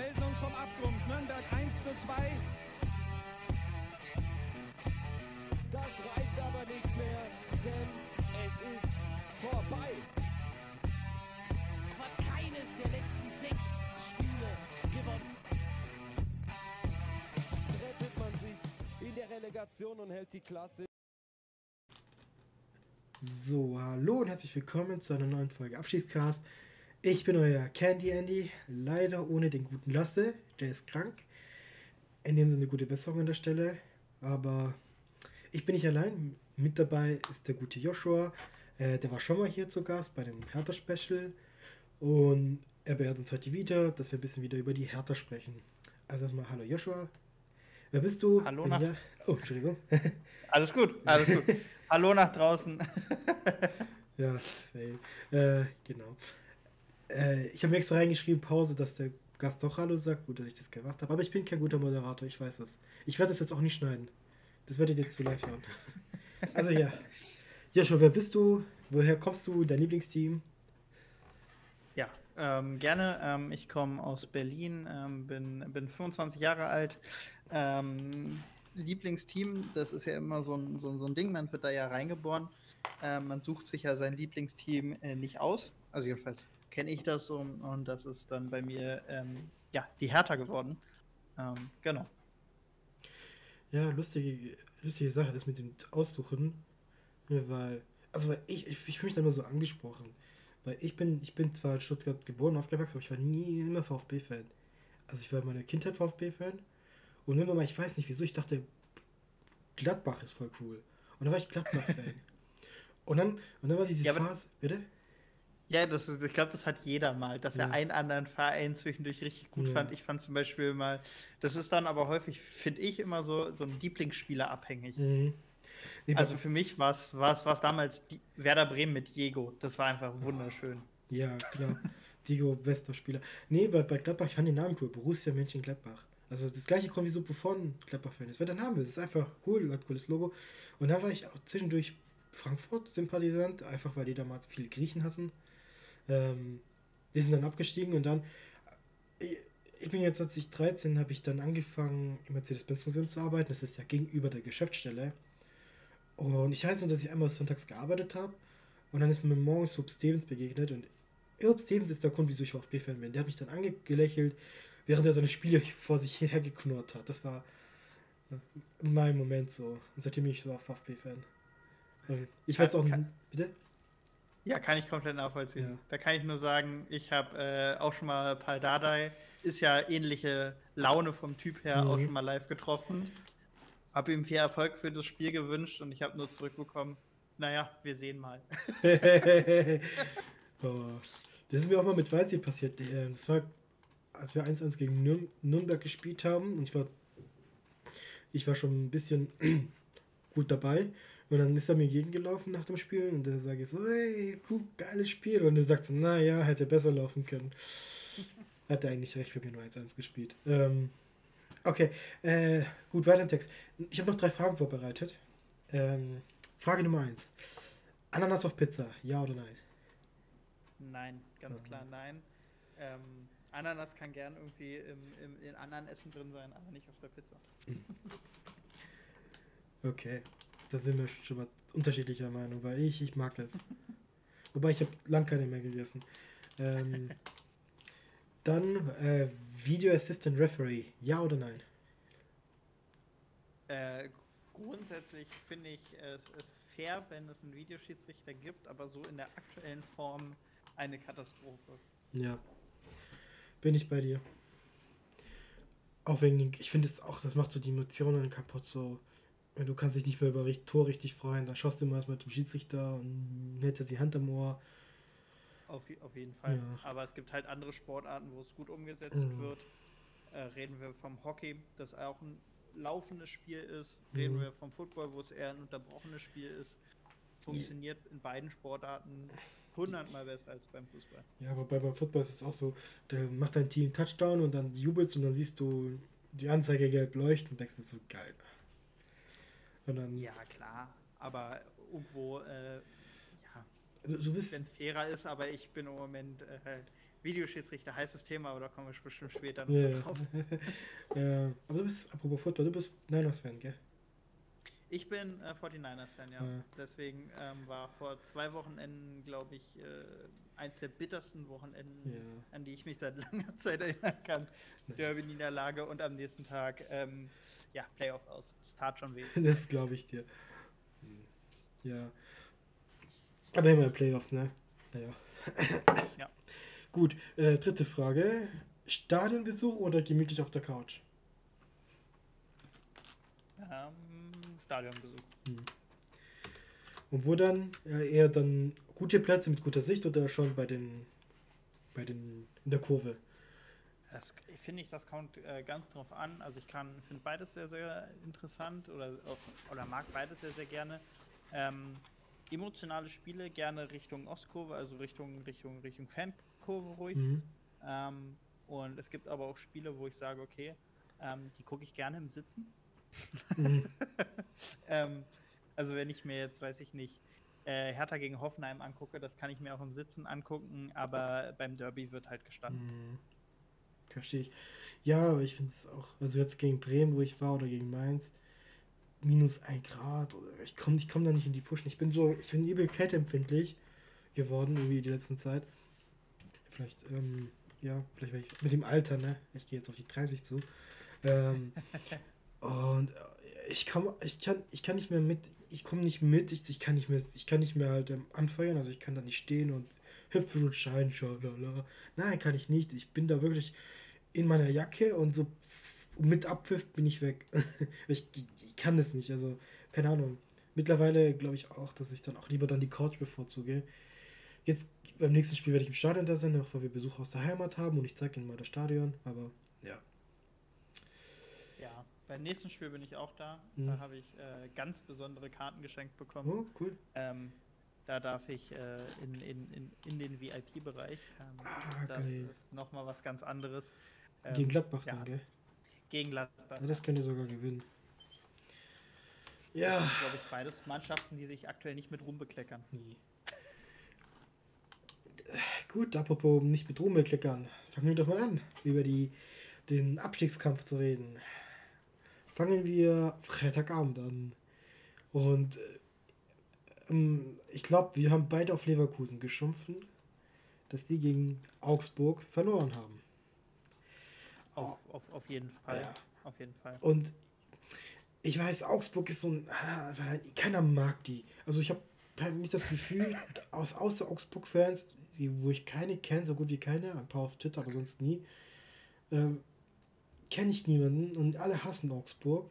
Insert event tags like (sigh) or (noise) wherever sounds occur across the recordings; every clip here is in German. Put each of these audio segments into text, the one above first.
melden uns vom Abgrund. Nürnberg 1 zu 2. Das reicht aber nicht mehr, denn es ist vorbei. hat keines der letzten sechs Spiele gewonnen. Rettet man sich in der Relegation und hält die Klasse. So, hallo und herzlich willkommen zu einer neuen Folge Abschiedscast. Ich bin euer Candy Andy, leider ohne den guten Lasse, der ist krank. In dem Sinne gute Besserung an der Stelle, aber ich bin nicht allein. Mit dabei ist der gute Joshua, äh, der war schon mal hier zu Gast bei dem Hertha-Special und er beehrt uns heute wieder, dass wir ein bisschen wieder über die Hertha sprechen. Also erstmal hallo Joshua. Wer bist du? Hallo nach- ja, oh, Entschuldigung. (laughs) Alles gut, alles gut. (laughs) Hallo nach draußen. Ja, fail. Äh, genau. Äh, ich habe mir extra reingeschrieben, Pause, dass der Gast doch Hallo sagt. Gut, dass ich das gemacht habe. Aber ich bin kein guter Moderator, ich weiß das. Ich werde das jetzt auch nicht schneiden. Das werdet ihr jetzt zu live hören. (laughs) Also ja. Joshua, wer bist du? Woher kommst du? Dein Lieblingsteam? Ja, ähm, gerne. Ähm, ich komme aus Berlin, ähm, bin, bin 25 Jahre alt. Ähm, Lieblingsteam, das ist ja immer so ein, so, so ein Ding, man wird da ja reingeboren. Ähm, man sucht sich ja sein Lieblingsteam äh, nicht aus. Also jedenfalls kenne ich das so und das ist dann bei mir ähm, ja, die Hertha geworden. Ähm, genau. Ja, lustige, lustige Sache, das mit dem Aussuchen. Ja, weil, also weil ich, ich, ich fühle mich da immer so angesprochen. Weil ich bin, ich bin zwar in Stuttgart geboren, aufgewachsen, aber ich war nie immer VfB-Fan. Also ich war in meiner Kindheit VfB-Fan. Und irgendwann mal, ich weiß nicht wieso, ich dachte, Gladbach ist voll cool. Und dann war ich Gladbach-Fan. (laughs) und dann, und dann war diese Ja, Phase, bitte? Ja, das ist, ich glaube, das hat jeder mal, dass er Ja. einen anderen Verein zwischendurch richtig gut Ja. fand. Ich fand zum Beispiel mal, das ist dann aber häufig, finde ich, immer so, so ein Lieblingsspieler abhängig. Mhm. Also für mich war es damals die Werder Bremen mit Diego. Das war einfach wunderschön. Ja, klar. Diego, bester Spieler. Nee, bei, bei Gladbach, ich fand den Namen cool. Borussia Mönchengladbach. Also das gleiche Grund wie so Buffon Gladbach-Fan ist. Weil der Name ist einfach cool, hat cooles Logo. Und dann war ich auch zwischendurch Frankfurt-Sympathisant, einfach weil die damals viele Griechen hatten. Ähm, die sind dann abgestiegen und dann, ich, ich bin jetzt 2013, habe ich dann angefangen, im Mercedes-Benz-Museum zu arbeiten. Das ist ja gegenüber der Geschäftsstelle. Und ich weiß nur, dass ich einmal sonntags gearbeitet habe. Und dann ist mir morgens Hope Stevens begegnet. Und Hope Stevens ist der Grund, wieso ich VfB-Fan bin. Der hat mich dann angelächelt, während er seine Spiele vor sich hergeknurrt hat. Das war äh, mein Moment so. Und seitdem bin ich so VfB-Fan. Ich war jetzt auch. Kann- Bitte? Ja, kann ich komplett nachvollziehen. Ja. Da kann ich nur sagen, ich habe äh, auch schon mal Paul Dardai, ist ja ähnliche Laune vom Typ her, auch Mhm. schon mal live getroffen. Habe ihm viel Erfolg für das Spiel gewünscht und ich habe nur zurückbekommen, naja, wir sehen mal. (laughs) oh, das ist mir auch mal mit Waldsee passiert. Äh, Das war, als wir 1-1 gegen Nürn Nürnberg gespielt haben. Und ich war, ich war schon ein bisschen (clears throat) gut dabei. Und dann ist er mir gegengelaufen nach dem Spiel. Und da sage ich so, hey, gut, geiles Spiel. Und er sagt so, naja, hätte besser laufen können. (laughs) Hat er eigentlich recht, wir haben nur 1-1 gespielt. Ähm, okay, äh, gut, weiter im Text. Ich habe noch drei Fragen vorbereitet. Ähm, Frage Nummer 1. Ananas auf Pizza, ja oder nein? Nein, ganz Mhm. klar nein. Ähm, Ananas kann gern irgendwie im, im, in anderen Essen drin sein, aber nicht auf der Pizza. (laughs) Okay, da sind wir schon mal unterschiedlicher Meinung, weil ich, ich mag es. (laughs) Wobei ich habe lang keine mehr gegessen. Ähm, (laughs) dann äh, Video Assistant Referee, ja oder nein? Äh, grundsätzlich finde ich es ist fair, wenn es einen Videoschiedsrichter gibt, aber so in der aktuellen Form eine Katastrophe. Ja. Bin ich bei dir. Auch wegen, ich finde es auch, das macht so die Emotionen kaputt, so. Wenn du kannst dich nicht mehr über Tor richtig freuen, dann schaust du immer erstmal zum Schiedsrichter und hält er die Hand am Ohr. Auf, auf jeden Fall. Ja. Aber es gibt halt andere Sportarten, wo es gut umgesetzt Mhm. wird. Äh, reden wir vom Hockey, das auch ein laufendes Spiel ist. Reden Mhm. wir vom Football, wo es eher ein unterbrochenes Spiel ist. Funktioniert in beiden Sportarten hundertmal besser als beim Fußball. Ja, aber bei, beim Football ist es auch so, da macht dein Team Touchdown und dann jubelst und dann siehst du die Anzeige gelb leuchten und denkst dir so, geil. Ja, klar. Aber irgendwo, äh, ja, bist, wenn es fairer ist, aber ich bin im Moment äh, Videoschiedsrichter, heißes Thema, aber da kommen wir bestimmt später noch Ja. drauf. (laughs) ja. Aber du bist, apropos Football, du bist Niners-Fan, gell? Ich bin äh, 49ers-Fan, ja. Ja. Deswegen ähm, war vor zwei Wochenenden, glaube ich, äh, eins der bittersten Wochenenden, Ja. an die ich mich seit (laughs) langer Zeit erinnern kann. Derby-Niederlage und am nächsten Tag, ähm, ja, Playoff aus. Es tat schon weh. (laughs) Das glaube ich dir. Ja. Aber immer Playoffs, ne? Naja. Ja. Gut, äh, dritte Frage. Stadionbesuch oder gemütlich auf der Couch? Ähm, Stadionbesuch. Und wo dann? Eher dann gute Plätze mit guter Sicht oder schon bei den bei den in der Kurve? Das finde ich, das kommt äh, ganz drauf an. Also ich kann finde beides sehr, sehr interessant oder, auch, oder mag beides sehr, sehr gerne. Ähm, emotionale Spiele gerne Richtung Ostkurve, also Richtung, Richtung, Richtung Fankurve ruhig. Mhm. Ähm, und es gibt aber auch Spiele, wo ich sage, okay, ähm, die gucke ich gerne im Sitzen. (laughs) Ähm, also wenn ich mir jetzt, weiß ich nicht, äh, Hertha gegen Hoffenheim angucke, das kann ich mir auch im Sitzen angucken, aber beim Derby wird halt gestanden. Mhm. Verstehe ich. Ja, aber ich finde es auch, also jetzt gegen Bremen, wo ich war, oder gegen Mainz, minus ein Grad, oder ich komme ich komm da nicht in die Pushen. Ich bin so, ich bin übel kälteempfindlich geworden, irgendwie die letzten Zeit. Vielleicht, ähm, ja, vielleicht weil ich mit dem Alter, ne? Ich gehe jetzt auf die 30 zu. Ähm, (laughs) und äh, ich kann, ich kann, ich kann nicht mehr mit, ich komme nicht mit, ich, ich kann nicht mehr, ich kann nicht mehr halt ähm, anfeuern, also ich kann da nicht stehen und hüpfen und scheinen, schalala. Nein, kann ich nicht. Ich bin da wirklich in meiner Jacke und so mit Abpfiff bin ich weg. (laughs) ich, ich kann das nicht, also keine Ahnung. Mittlerweile glaube ich auch, dass ich dann auch lieber dann die Couch bevorzuge. Jetzt beim nächsten Spiel werde ich im Stadion da sein, auch weil wir Besuch aus der Heimat haben und ich zeige Ihnen mal das Stadion, aber ja. Beim nächsten Spiel bin ich auch da. Mhm. Da habe ich äh, ganz besondere Karten geschenkt bekommen. Oh, cool. Ähm, da darf ich äh, in, in, in, in den VIP-Bereich. Ähm, Ah, das geil. ist nochmal was ganz anderes. Ähm, Gegen Gladbach ja, dann, gell? Gegen Gladbach. Ja, das könnt ihr sogar gewinnen. Das Ja. sind, glaube ich, beides Mannschaften, die sich aktuell nicht mit Ruhm bekleckern. Nee. Gut, apropos nicht mit Ruhm bekleckern. Fangen wir doch mal an, über die, den Abstiegskampf zu reden. Fangen wir Freitagabend an. Und äh, ähm, ich glaube, wir haben beide auf Leverkusen geschumpfen, dass die gegen Augsburg verloren haben. Auf, auf, auf jeden Fall. Ja. Auf jeden Fall. Und ich weiß, Augsburg ist so ein. ah, Keiner mag die. Also ich habe halt nicht das Gefühl, (laughs) aus, außer Augsburg-Fans, wo ich keine kenne, so gut wie keine, ein paar auf Twitter, aber sonst nie, ähm, kenne ich niemanden und alle hassen Augsburg.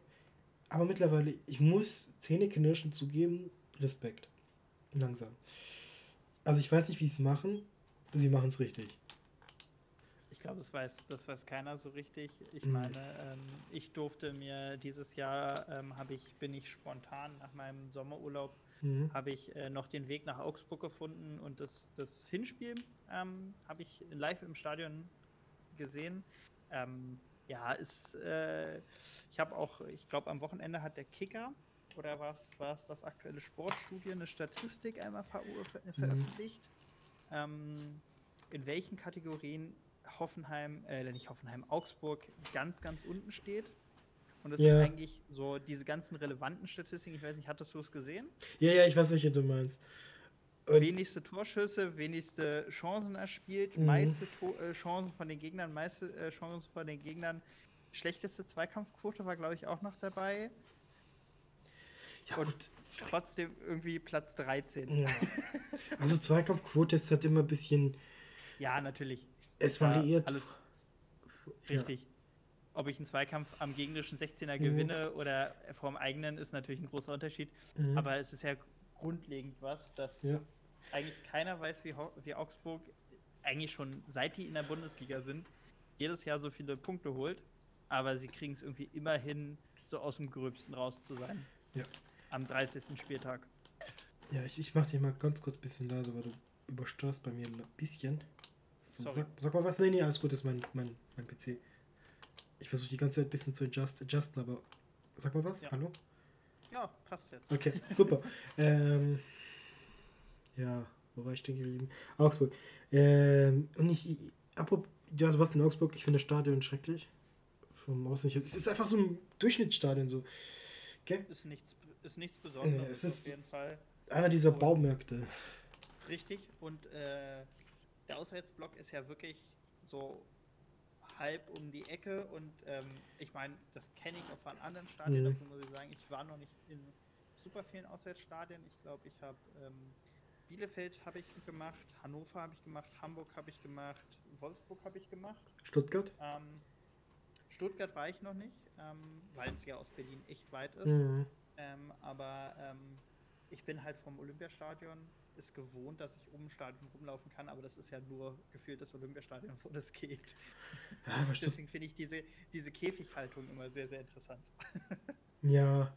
Aber mittlerweile, ich muss Zähneknirschen zugeben, Respekt. Langsam. Also ich weiß nicht, wie sie es machen, sie machen es richtig. Ich glaube, das weiß, das weiß keiner so richtig. Ich Mhm. meine, ähm, ich durfte mir dieses Jahr, ähm, habe ich, bin ich spontan nach meinem Sommerurlaub, Mhm. habe ich äh, noch den Weg nach Augsburg gefunden und das, das Hinspiel ähm, habe ich live im Stadion gesehen. Ähm, ja, ist, äh, ich habe auch, ich glaube, am Wochenende hat der Kicker oder war es das aktuelle Sportstudio eine Statistik einmal ver ver veröffentlicht, ähm, in welchen Kategorien Hoffenheim, äh, nicht Hoffenheim, Augsburg ganz, ganz unten steht. Und das Ja. sind eigentlich so diese ganzen relevanten Statistiken. Ich weiß nicht, hattest du es gesehen? Ja, ja, ich weiß, welche du meinst. Und- wenigste Torschüsse, wenigste Chancen erspielt, Mhm. meiste to äh, Chancen von den Gegnern, meiste äh, Chancen von den Gegnern. Schlechteste Zweikampfquote war, glaube ich, auch noch dabei. ja, und gut, Trotzdem irgendwie Platz 13. Ja. Also Zweikampfquote ist halt immer ein bisschen, Ja, natürlich. es Ja, variiert. alles Ja. Richtig. Ob ich einen Zweikampf am gegnerischen 16er Mhm. gewinne oder vom eigenen, ist natürlich ein großer Unterschied. Mhm. Aber es ist ja grundlegend was, dass Ja. Eigentlich keiner weiß, wie, Ho- wie Augsburg eigentlich schon seit die in der Bundesliga sind, jedes Jahr so viele Punkte holt. Aber sie kriegen es irgendwie immer hin, so aus dem Gröbsten raus zu sein. Ja. Am 30. Spieltag. Ja, ich, ich mach dich mal ganz kurz ein bisschen leise, weil du übersteuerst bei mir ein bisschen. So, sag, sag mal was. Nee, nee, alles gut, das ist mein, mein, mein PC. Ich versuche die ganze Zeit ein bisschen zu adjust, adjusten, aber sag mal was. Ja. Hallo? Ja, passt jetzt. Okay, super. (laughs) ähm, ja, wo war ich stehen geblieben? Augsburg. Ähm, und ich, apropos, ja, du warst in Augsburg, ich finde das Stadion schrecklich. Vom Außen. Es ist einfach so ein Durchschnittsstadion so. Gell? Ist nichts, ist nichts Besonderes. Äh, es ist- auf jeden Fall. Einer dieser Baumärkte. Richtig. Und äh, der Auswärtsblock ist ja wirklich so halb um die Ecke. Und ähm, ich meine, das kenne ich auch von anderen Stadien. Mhm. Dafür muss ich sagen, ich war noch nicht in super vielen Auswärtsstadien. Ich glaube, ich habe ähm, Bielefeld habe ich gemacht, Hannover habe ich gemacht, Hamburg habe ich gemacht, Wolfsburg habe ich gemacht. Stuttgart? Ähm, Stuttgart war ich noch nicht, ähm, weil es ja aus Berlin echt weit ist. Mhm. Ähm, aber ähm, ich bin halt vom Olympiastadion ist gewohnt, dass ich um Stadion rumlaufen kann, aber das ist ja nur gefühlt das Olympiastadion, wo das geht. Ja, Deswegen finde ich diese, diese Käfighaltung immer sehr, sehr interessant. ja.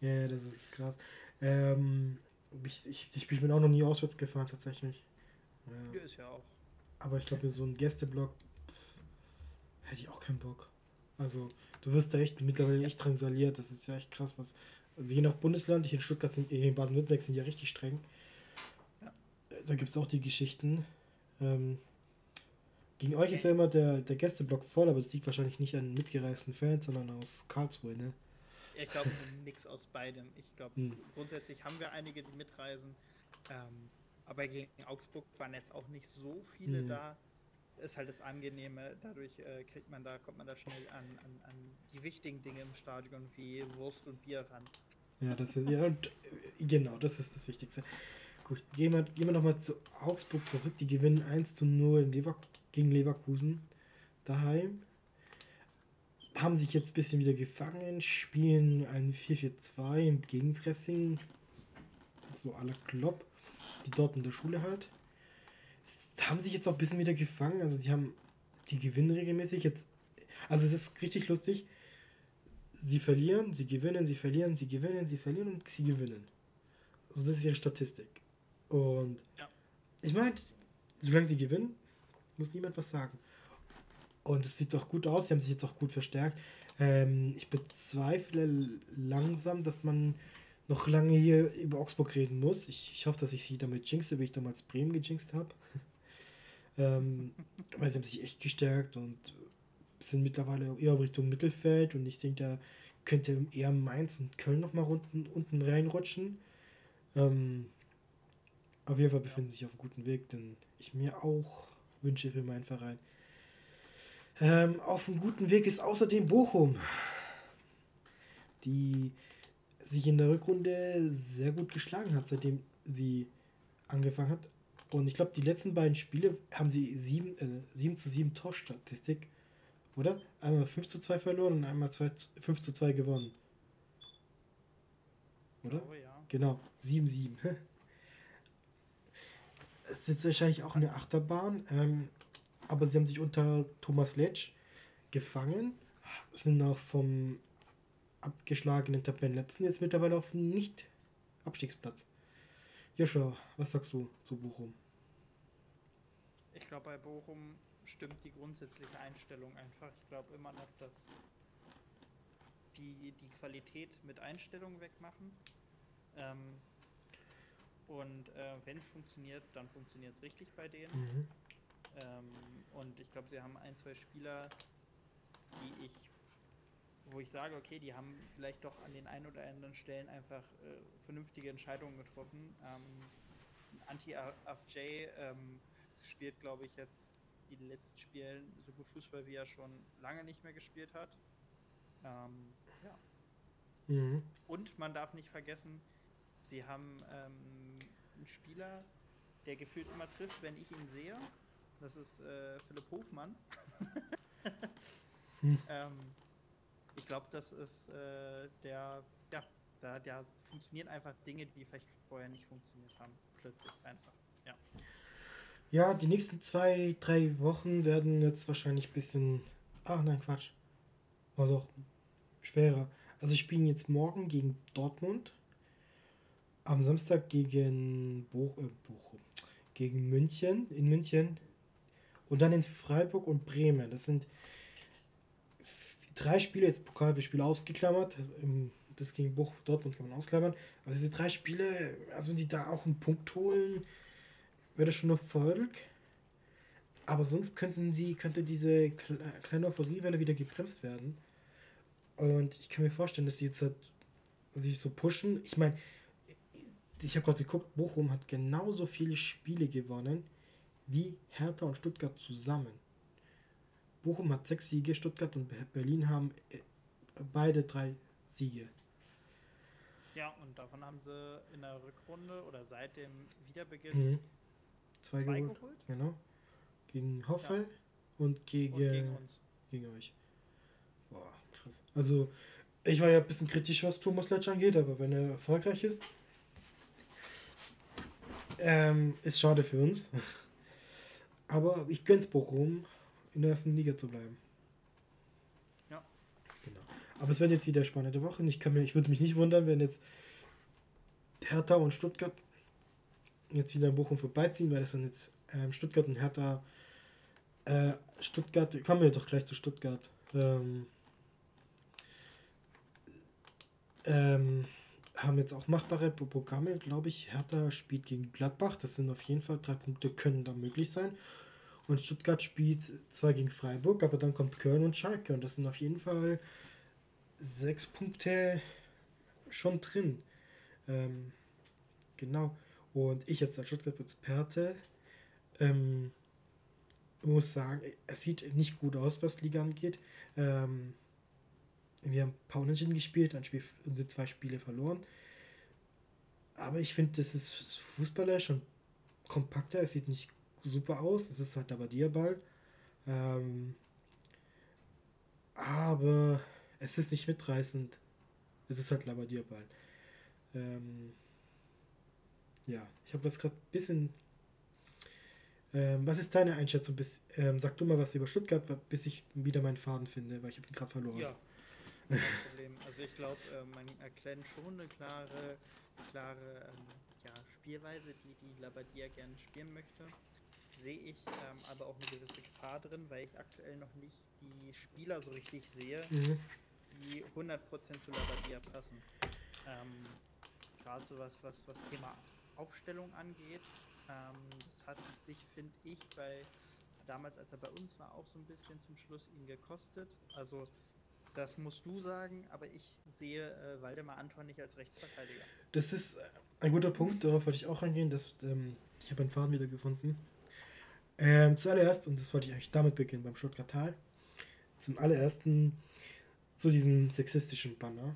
ja, ja, das ist krass. Ähm, ich, ich, ich bin auch noch nie auswärts gefahren, tatsächlich. Ja. Ist ja auch. Aber ich glaube, so ein Gästeblock pff, hätte ich auch keinen Bock. Also, du wirst da echt mittlerweile echt drangsaliert. Das ist ja echt krass, was. Also, je nach Bundesland, hier in Stuttgart sind, hier in Baden-Württemberg sind ja richtig streng. Ja. Da gibt es auch die Geschichten. Ähm, gegen euch ist ja immer der, der Gästeblock voll, aber es liegt wahrscheinlich nicht an mitgereisten Fans, sondern aus Karlsruhe, ne? Ich glaube, Mix aus beidem. Ich glaube, Hm. grundsätzlich haben wir einige, die mitreisen. Ähm, aber gegen Augsburg waren jetzt auch nicht so viele Nee. da. Ist halt das Angenehme. Dadurch äh, kriegt man da, kommt man da schnell an, an, an die wichtigen Dinge im Stadion wie Wurst und Bier ran. Ja, das ist, ja, und, äh, genau, das ist das Wichtigste. Gut, gehen wir, gehen wir nochmal zu Augsburg zurück. Die gewinnen 1 zu 0 in Lever gegen Leverkusen daheim. Haben sich jetzt ein bisschen wieder gefangen, spielen ein 4-4-2 im Gegenpressing. So à la Klopp. Die dort in der Schule halt. Haben sich jetzt auch ein bisschen wieder gefangen. Also die haben, die gewinnen regelmäßig jetzt. Also es ist richtig lustig. Sie verlieren, sie gewinnen, sie verlieren, sie gewinnen, sie verlieren und sie gewinnen. Also das ist ihre Statistik. Und Ja. ich meine, solange sie gewinnen, muss niemand was sagen. Und es sieht doch gut aus, sie haben sich jetzt auch gut verstärkt. Ähm, ich bezweifle langsam, dass man noch lange hier über Augsburg reden muss. Ich, ich hoffe, dass ich sie damit jinxe, wie ich damals Bremen gejinxt habe. (laughs) ähm, weil sie haben sich echt gestärkt und sind mittlerweile eher Richtung Mittelfeld und ich denke, da könnte eher Mainz und Köln nochmal unten, unten reinrutschen. Ähm, auf jeden Fall befinden sie sich auf einem guten Weg, den ich mir auch wünsche für meinen Verein. Ähm, auf einem guten Weg ist außerdem Bochum, die sich in der Rückrunde sehr gut geschlagen hat, seitdem sie angefangen hat. Und ich glaube, die letzten beiden Spiele haben sie 7, äh, 7 zu 7 Torstatistik, oder? Einmal 5 zu 2 verloren und einmal 2, zu- 5 zu 2 gewonnen. Oder? Oh ja. Genau, 7-7. (laughs) Es ist wahrscheinlich auch eine Achterbahn, ähm, aber sie haben sich unter Thomas Letsch gefangen, sind auch vom abgeschlagenen Tabellenletzten jetzt mittlerweile auf dem Nicht-Abstiegsplatz. Joshua, was sagst du zu Bochum? Ich glaube, bei Bochum stimmt die grundsätzliche Einstellung einfach. Ich glaube immer noch, dass die die Qualität mit Einstellung wegmachen. Ähm, und äh, wenn es funktioniert, dann funktioniert es richtig bei denen. Mhm. Ähm, und ich glaube, sie haben ein, zwei Spieler, die ich, wo ich sage, okay, die haben vielleicht doch an den ein oder anderen Stellen einfach äh, vernünftige Entscheidungen getroffen. Ähm, Anti-AFJ ähm, spielt, glaube ich, jetzt die letzten Spielen so gut Fußball, wie er schon lange nicht mehr gespielt hat. Ähm, ja. Mhm. Und man darf nicht vergessen, sie haben ähm, einen Spieler, der gefühlt immer trifft, wenn ich ihn sehe. Das ist äh, Philipp Hofmann. Hm. (laughs) ähm, ich glaube, das ist äh, der, ja, da, da funktionieren einfach Dinge, die vielleicht vorher nicht funktioniert haben. Plötzlich einfach. Ja. Ja, die nächsten zwei, drei Wochen werden jetzt wahrscheinlich ein bisschen. Ach nein, Quatsch. Also auch schwerer. Also ich spiele jetzt morgen gegen Dortmund. Am Samstag gegen Bo äh, Bochum. Gegen München, in München. Und dann in Freiburg und Bremen. Das sind drei Spiele, jetzt Pokalspiele ausgeklammert. Das gegen Bochum, Dortmund kann man ausklammern. Aber diese drei Spiele, also wenn die da auch einen Punkt holen, wäre das schon Erfolg. Aber sonst könnten sie, könnte diese Kle- kleine Euphoriewelle wieder gebremst werden. Und ich kann mir vorstellen, dass sie jetzt halt sich so pushen. Ich meine, ich habe gerade geguckt, Bochum hat genauso viele Spiele gewonnen wie Hertha und Stuttgart zusammen. Bochum hat sechs Siege, Stuttgart und Be- Berlin haben äh, beide drei Siege. Ja, und davon haben sie in der Rückrunde oder seit dem Wiederbeginn Mhm. Zwei, zwei geholt. geholt Genau. Gegen Hoffel Ja. und gegen, und gegen uns. gegen euch. Boah, krass. Also, ich war ja ein bisschen kritisch, was Thomas Letsch angeht, aber wenn er erfolgreich ist, ähm, ist schade für uns. (laughs) Aber ich gönn's Bochum, in der ersten Liga zu bleiben. Ja. Genau. Aber es werden jetzt wieder spannende Wochen. Ich, kann mir, ich würde mich nicht wundern, wenn jetzt Hertha und Stuttgart jetzt wieder in Bochum vorbeiziehen, weil das sind jetzt ähm, Stuttgart und Hertha. Äh, Stuttgart, kommen wir doch gleich zu Stuttgart. Ähm, ähm, haben jetzt auch machbare Pro- Programme, glaube ich. Hertha spielt gegen Gladbach, das sind auf jeden Fall drei Punkte, können da möglich sein. Und Stuttgart spielt zwar gegen Freiburg, aber dann kommt Köln und Schalke und das sind auf jeden Fall sechs Punkte schon drin. Ähm, genau. Und ich jetzt als Stuttgart-Experte ähm, muss sagen, es sieht nicht gut aus, was Liga angeht. Ähm, wir haben ein paar Unentschieden gespielt, ein Spiel, unsere zwei Spiele verloren. Aber ich finde, das ist fußballerisch und kompakter. Es sieht nicht super aus. Es ist halt aber Ball. Ähm, aber es ist nicht mitreißend. Es ist halt Labadierball. Ähm, ja, ich habe das gerade ein bisschen. Ähm, was ist deine Einschätzung? Bis, ähm, sag du mal was über Stuttgart, bis ich wieder meinen Faden finde, weil ich habe ihn gerade verloren. Ja, kein Problem. Also ich glaube, äh, man erkennt schon eine klare, klare ähm, ja, Spielweise, die die Labadia gerne spielen möchte. Sehe ich ähm, aber auch eine gewisse Gefahr drin, weil ich aktuell noch nicht die Spieler so richtig sehe, Mhm. die 100% zu Labadia passen. Ähm, Gerade so was, was, was Thema Aufstellung angeht, ähm, das hat sich, finde ich, bei damals, als er bei uns war, auch so ein bisschen zum Schluss ihn gekostet. Also das musst du sagen, aber ich sehe äh, Waldemar Anton nicht als Rechtsverteidiger. Das ist ein guter Punkt, darauf wollte ich auch eingehen. Dass, ähm, ich habe einen Faden wieder gefunden. Ähm, zuallererst, und das wollte ich eigentlich damit beginnen, beim Stuttgart Tal, zum allerersten zu diesem sexistischen Banner.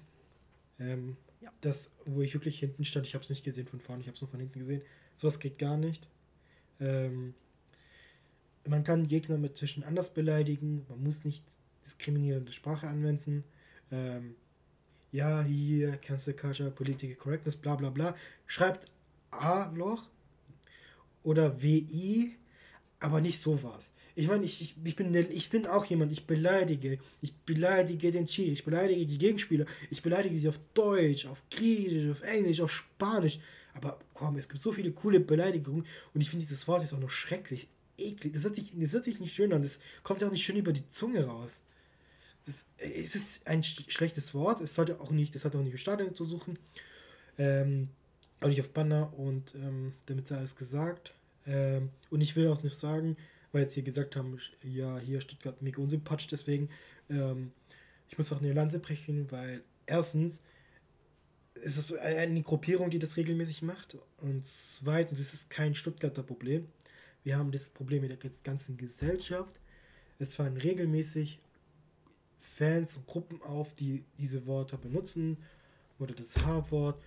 Ähm, Ja. Das, wo ich wirklich hinten stand, ich habe es nicht gesehen von vorne, ich habe es nur von hinten gesehen. Sowas geht gar nicht. Ähm, man kann Gegner mit zwischen anders beleidigen, man muss nicht diskriminierende Sprache anwenden. Ähm, ja, hier, Cancel Culture, Political Correctness, bla bla bla. Schreibt A-Loch oder WI, aber nicht sowas. Ich meine, ich, ich, ich, bin, ich bin auch jemand, ich beleidige. Ich beleidige den Chi, ich beleidige die Gegenspieler, ich beleidige sie auf Deutsch, auf Griechisch, auf Englisch, auf Spanisch. Aber komm, es gibt so viele coole Beleidigungen und ich finde dieses Wort ist auch noch schrecklich, eklig. Das hört, sich, das hört sich nicht schön an, das kommt ja auch nicht schön über die Zunge raus. Das, es ist ein sch schlechtes Wort, es sollte auch nicht, das hat auch nicht im Stadion zu suchen. Ähm, auch nicht auf Banner und ähm, damit sei alles gesagt. Ähm, und ich will auch nicht sagen, weil jetzt hier gesagt haben, ja, hier Stuttgart mega unsympathisch, deswegen, ähm, ich muss auch eine Lanze brechen, weil erstens ist es eine, Gruppierung, die das regelmäßig macht und zweitens ist es kein Stuttgarter Problem. Wir haben das Problem in der ganzen Gesellschaft. Es fallen regelmäßig Fans und Gruppen auf, die diese Wörter benutzen oder das H-Wort.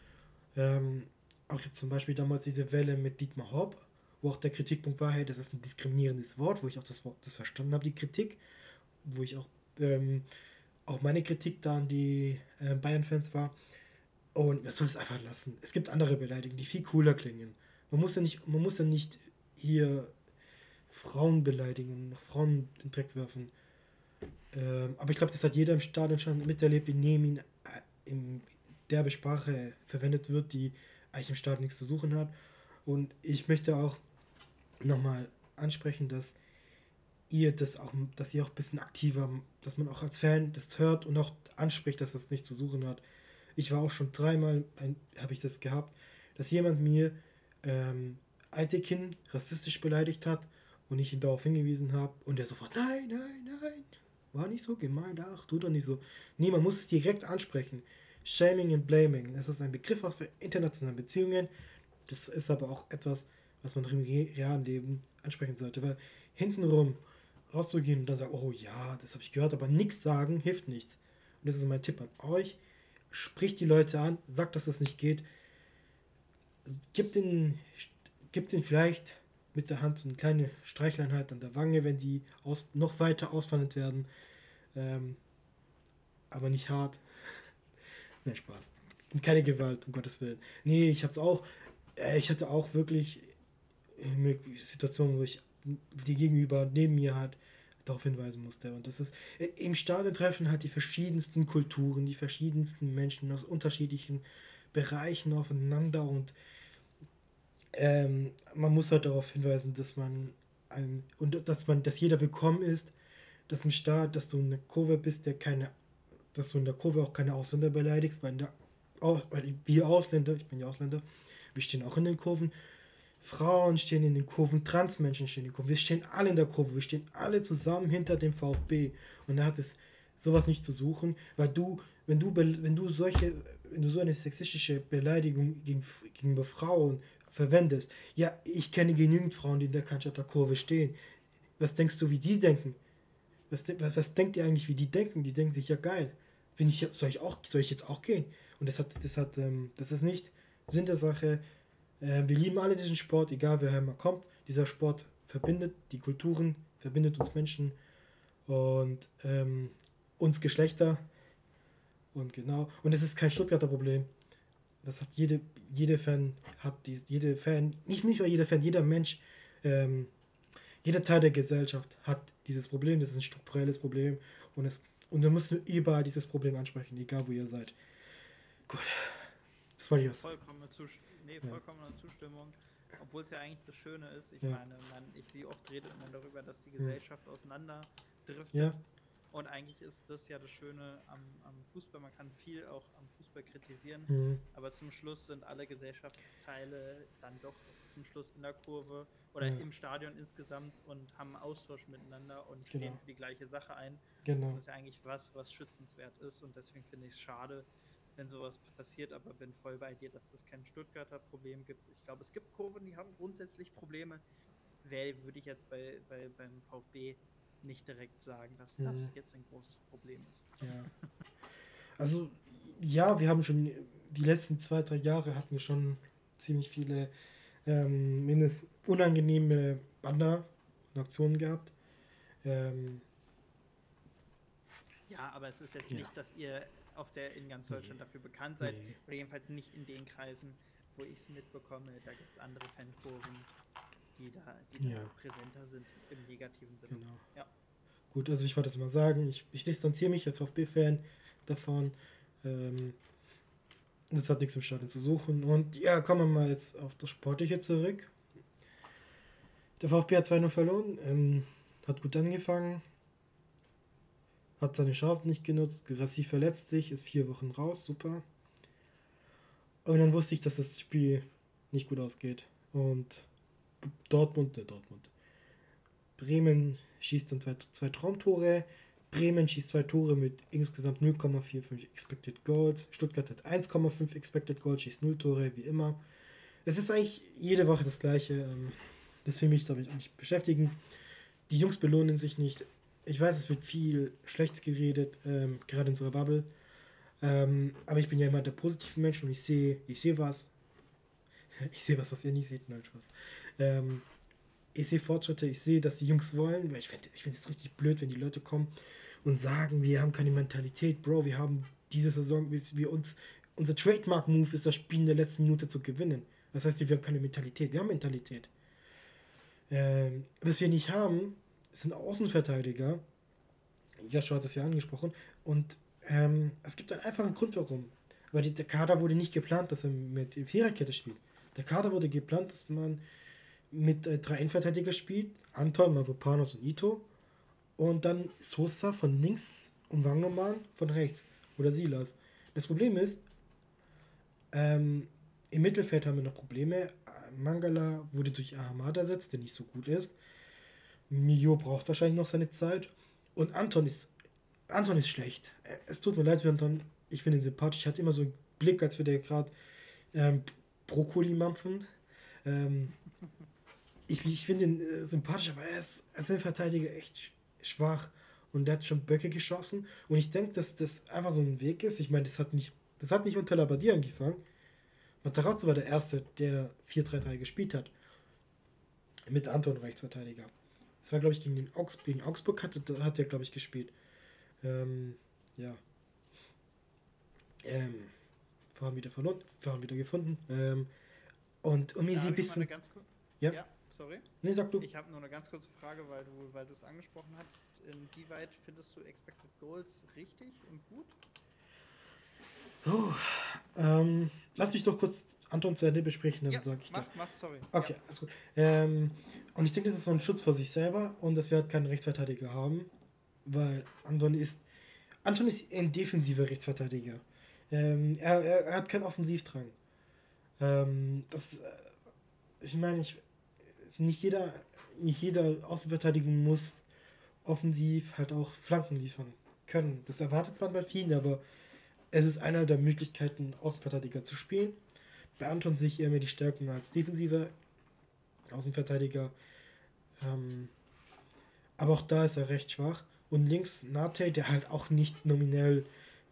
Ähm, auch jetzt zum Beispiel damals diese Welle mit Dietmar Hopp, wo auch der Kritikpunkt war, hey, das ist ein diskriminierendes Wort, wo ich auch das Wort das verstanden habe, die Kritik, wo ich auch ähm, auch meine Kritik da an die äh, Bayern-Fans war. Und man soll es einfach lassen. Es gibt andere Beleidigungen, die viel cooler klingen. Man muss ja nicht, man muss ja nicht hier Frauen beleidigen und Frauen den Dreck werfen. Ähm, aber ich glaube, das hat jeder im Stadion schon miterlebt, indem ihn äh, in derbe Sprache verwendet wird, die eigentlich im Stadion nichts zu suchen hat. Und ich möchte auch nochmal ansprechen, dass ihr das auch, dass ihr auch ein bisschen aktiver, dass man auch als Fan das hört und auch anspricht, dass das nichts zu suchen hat. Ich war auch schon dreimal, habe ich das gehabt, dass jemand mir ähm, Aitekin rassistisch beleidigt hat und ich ihn darauf hingewiesen habe und er sofort, nein, nein, nein, war nicht so gemeint, ach, tu doch nicht so. Nee, man muss es direkt ansprechen. Shaming and Blaming, das ist ein Begriff aus internationalen Beziehungen. Das ist aber auch etwas, was man im realen Leben ansprechen sollte, weil hintenrum rauszugehen und dann sagen, oh ja, das habe ich gehört, aber nichts sagen hilft nichts. Und das ist mein Tipp an euch. Spricht die Leute an, sagt, dass das nicht geht. Gibt ihnen, gibt ihnen vielleicht mit der Hand so eine kleine Streichleinheit an der Wange, wenn die aus, noch weiter ausfallend werden. Ähm, aber nicht hart. (laughs) Nein, Spaß. Keine Gewalt, um Gottes Willen. Nee, ich hab's auch. Äh, ich hatte auch wirklich äh, Situationen, wo ich die Gegenüber neben mir hat darauf hinweisen musste. Und das ist äh, im Stadion treffen halt die verschiedensten Kulturen, die verschiedensten Menschen aus unterschiedlichen Bereichen aufeinander und ähm, man muss halt darauf hinweisen, dass man ein und dass man, dass jeder willkommen ist, dass im Staat, dass du eine Kurve bist, der keine, dass du in der Kurve auch keine Ausländer beleidigst, weil, der, weil wir Ausländer, ich bin ja Ausländer, wir stehen auch in den Kurven. Frauen stehen in den Kurven, Transmenschen stehen in den Kurven. Wir stehen alle in der Kurve, wir stehen alle zusammen hinter dem VfB. Und da hat es sowas nicht zu suchen, weil du, wenn du, wenn du solche, wenn du so eine sexistische Beleidigung gegen, gegenüber Frauen verwendest. Ja, ich kenne genügend Frauen, die in der Cannstatter Kurve stehen. Was denkst du, wie die denken? Was, was, was denkt ihr eigentlich, wie die denken? Die denken sich, ja geil. Bin ich, soll, ich auch, soll ich jetzt auch gehen? Und das hat, das hat, ähm, das ist nicht Sinn der Sache. Äh, wir lieben alle diesen Sport, egal wer immer kommt. Dieser Sport verbindet die Kulturen, verbindet uns Menschen und ähm, uns Geschlechter. Und genau. Und es ist kein Stuttgarter Problem. Das hat jede, jede Fan, hat die, jede Fan, nicht nicht nur jeder Fan, jeder Mensch, ähm, jeder Teil der Gesellschaft hat dieses Problem. Das ist ein strukturelles Problem. Und, es, und da müssen wir überall dieses Problem ansprechen, egal wo ihr seid. Gut. Das war die was. Vollkommene, Zust nee, vollkommene ja. Zustimmung. Obwohl es ja eigentlich das Schöne ist. Ich ja. meine, man, ich, wie oft redet man darüber, dass die Gesellschaft auseinander driftet. Ja. Und eigentlich ist das ja das Schöne am, am Fußball. Man kann viel auch am Fußball kritisieren, Mhm. aber zum Schluss sind alle Gesellschaftsteile dann doch zum Schluss in der Kurve oder Ja. im Stadion insgesamt und haben Austausch miteinander und stehen Genau. für die gleiche Sache ein. Genau. Das ist ja eigentlich was, was schützenswert ist und deswegen finde ich es schade, wenn sowas passiert, aber bin voll bei dir, dass das kein Stuttgarter Problem gibt. Ich glaube, es gibt Kurven, die haben grundsätzlich Probleme. Wer würde ich jetzt bei, bei, beim VfB nicht direkt sagen, dass das Mhm. jetzt ein großes Problem ist. Ja. Also, ja, wir haben schon die letzten zwei, drei Jahre hatten wir schon ziemlich viele ähm, mindest unangenehme Banner und Aktionen gehabt. Ähm, Ja, aber es ist jetzt Ja. nicht, dass ihr auf der in ganz Deutschland dafür bekannt seid, Nee. oder jedenfalls nicht in den Kreisen, wo ich es mitbekomme. Da gibt es andere Fankurven, die da, die da Ja. präsenter sind im negativen Sinne. Genau. Ja. gut, also ich wollte es mal sagen, ich, ich distanziere mich als VfB-Fan davon. Ähm, das hat nichts im Stadion zu suchen. Und ja, kommen wir mal jetzt auf das Sportliche zurück. Der VfB hat 2-0 verloren, ähm, hat gut angefangen, hat seine Chancen nicht genutzt. Gerassi verletzt sich, ist vier Wochen raus, super. Und dann wusste ich, dass das Spiel nicht gut ausgeht. Und Dortmund, äh, Dortmund. Bremen schießt dann zwei, zwei Traumtore. Bremen schießt zwei Tore mit insgesamt 0,45 Expected Goals. Stuttgart hat 1,5 Expected Goals, schießt 0 Tore, wie immer. Es ist eigentlich jede Woche das Gleiche. ähm, Das will mich damit nicht beschäftigen. Die Jungs belohnen sich nicht. Ich weiß, es wird viel schlecht geredet, ähm, gerade in unserer Bubble. Ähm, aber ich bin ja immer der positive Mensch und ich sehe, ich sehe was. Ich sehe was, was ihr nicht seht. Nein, Spaß. Ähm, ich sehe Fortschritte, ich sehe, dass die Jungs wollen, weil ich finde ich find es richtig blöd, wenn die Leute kommen und sagen, wir haben keine Mentalität, Bro, wir haben diese Saison, wir uns, unser Trademark-Move ist das Spiel in der letzten Minute zu gewinnen. Das heißt, wir haben keine Mentalität, wir haben Mentalität. Ähm, was wir nicht haben, sind Außenverteidiger. Joshua hat das ja angesprochen. Und ähm, es gibt einen einfachen Grund, warum. Weil der Kader wurde nicht geplant, dass er mit Viererkette spielt. Der Kader wurde geplant, dass man mit äh, drei Innenverteidiger spielt. Anton, Mavropanos und Ito. Und dann Sosa von links und Wangnoman von rechts. Oder Silas. Das Problem ist, ähm, im Mittelfeld haben wir noch Probleme. Mangala wurde durch Ahmad ersetzt, der nicht so gut ist. Mio braucht wahrscheinlich noch seine Zeit. Und Anton ist. Anton ist schlecht. Äh, Es tut mir leid für Anton. Ich finde ihn sympathisch. Er hat immer so einen Blick, als würde er gerade ähm, Brokkoli mampfen. Ähm, ich ich finde ihn äh, sympathisch, aber er ist als Innenverteidiger echt sch- schwach. Und er hat schon Böcke geschossen. Und ich denke, dass das einfach so ein Weg ist. Ich meine, das hat nicht, das hat nicht unter Labadier angefangen. Matarazzo war der Erste, der 4-3-3 gespielt hat. Mit Anton Rechtsverteidiger. Das war, glaube ich, gegen, den Augs gegen Augsburg hat, hat er, glaube ich, gespielt. Ähm, ja. Ähm, Fahren wieder verloren, Fahren wieder gefunden. Ähm, und um mir sie ein bisschen. Ja. ja, sorry. Nee, sag du. Ich habe nur eine ganz kurze Frage, weil du weil du es angesprochen hattest. Inwieweit findest du Expected Goals richtig und gut? Oh, ähm, lass mich doch kurz Anton zu Ende besprechen, dann ja, sage ich mach, da. mach, sorry. Okay, Ja. alles gut. Ähm, und ich denke, das ist so ein Schutz vor sich selber und dass wir halt keinen Rechtsverteidiger haben, weil Anton ist. Anton ist ein defensiver Rechtsverteidiger. Ähm, er, er, er hat keinen Offensivdrang. Ähm, das, äh, ich meine, ich, nicht jeder, nicht jeder Außenverteidigung muss offensiv halt auch Flanken liefern können. Das erwartet man bei vielen, aber es ist einer der Möglichkeiten, Außenverteidiger zu spielen. Bei Anton sehe ich eher mehr die Stärken als defensiver Außenverteidiger. Ähm, aber auch da ist er recht schwach. Und links Nate, der halt auch nicht nominell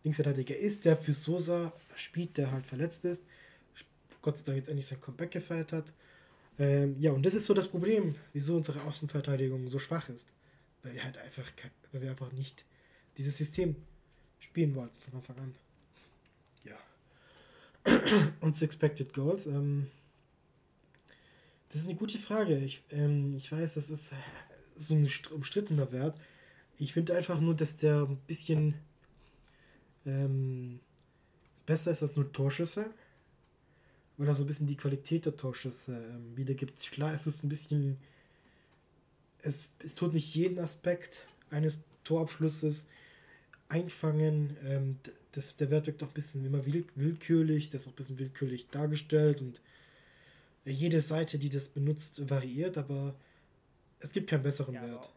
Linksverteidiger ist, der für Sosa spielt, der halt verletzt ist. Gott sei Dank jetzt endlich sein Comeback gefeiert hat. Ähm, ja, und das ist so das Problem, wieso unsere Außenverteidigung so schwach ist. Weil wir halt einfach, weil wir einfach nicht dieses System spielen wollten von Anfang an. Ja. Und zu Expected Goals. Ähm, das ist eine gute Frage. Ich, ähm, ich weiß, das ist so ein str- umstrittener Wert. Ich finde einfach nur, dass der ein bisschen ähm, besser ist als nur Torschüsse. Weil er so ein bisschen die Qualität der Torschüsse ähm, wiedergibt. Klar, es ist ein bisschen. Es, es tut nicht jeden Aspekt eines Torabschlusses einfangen. Ähm, das, der Wert wirkt doch ein bisschen immer will, willkürlich, das ist auch ein bisschen willkürlich dargestellt und jede Seite, die das benutzt, variiert, aber es gibt keinen besseren Ja, Wert.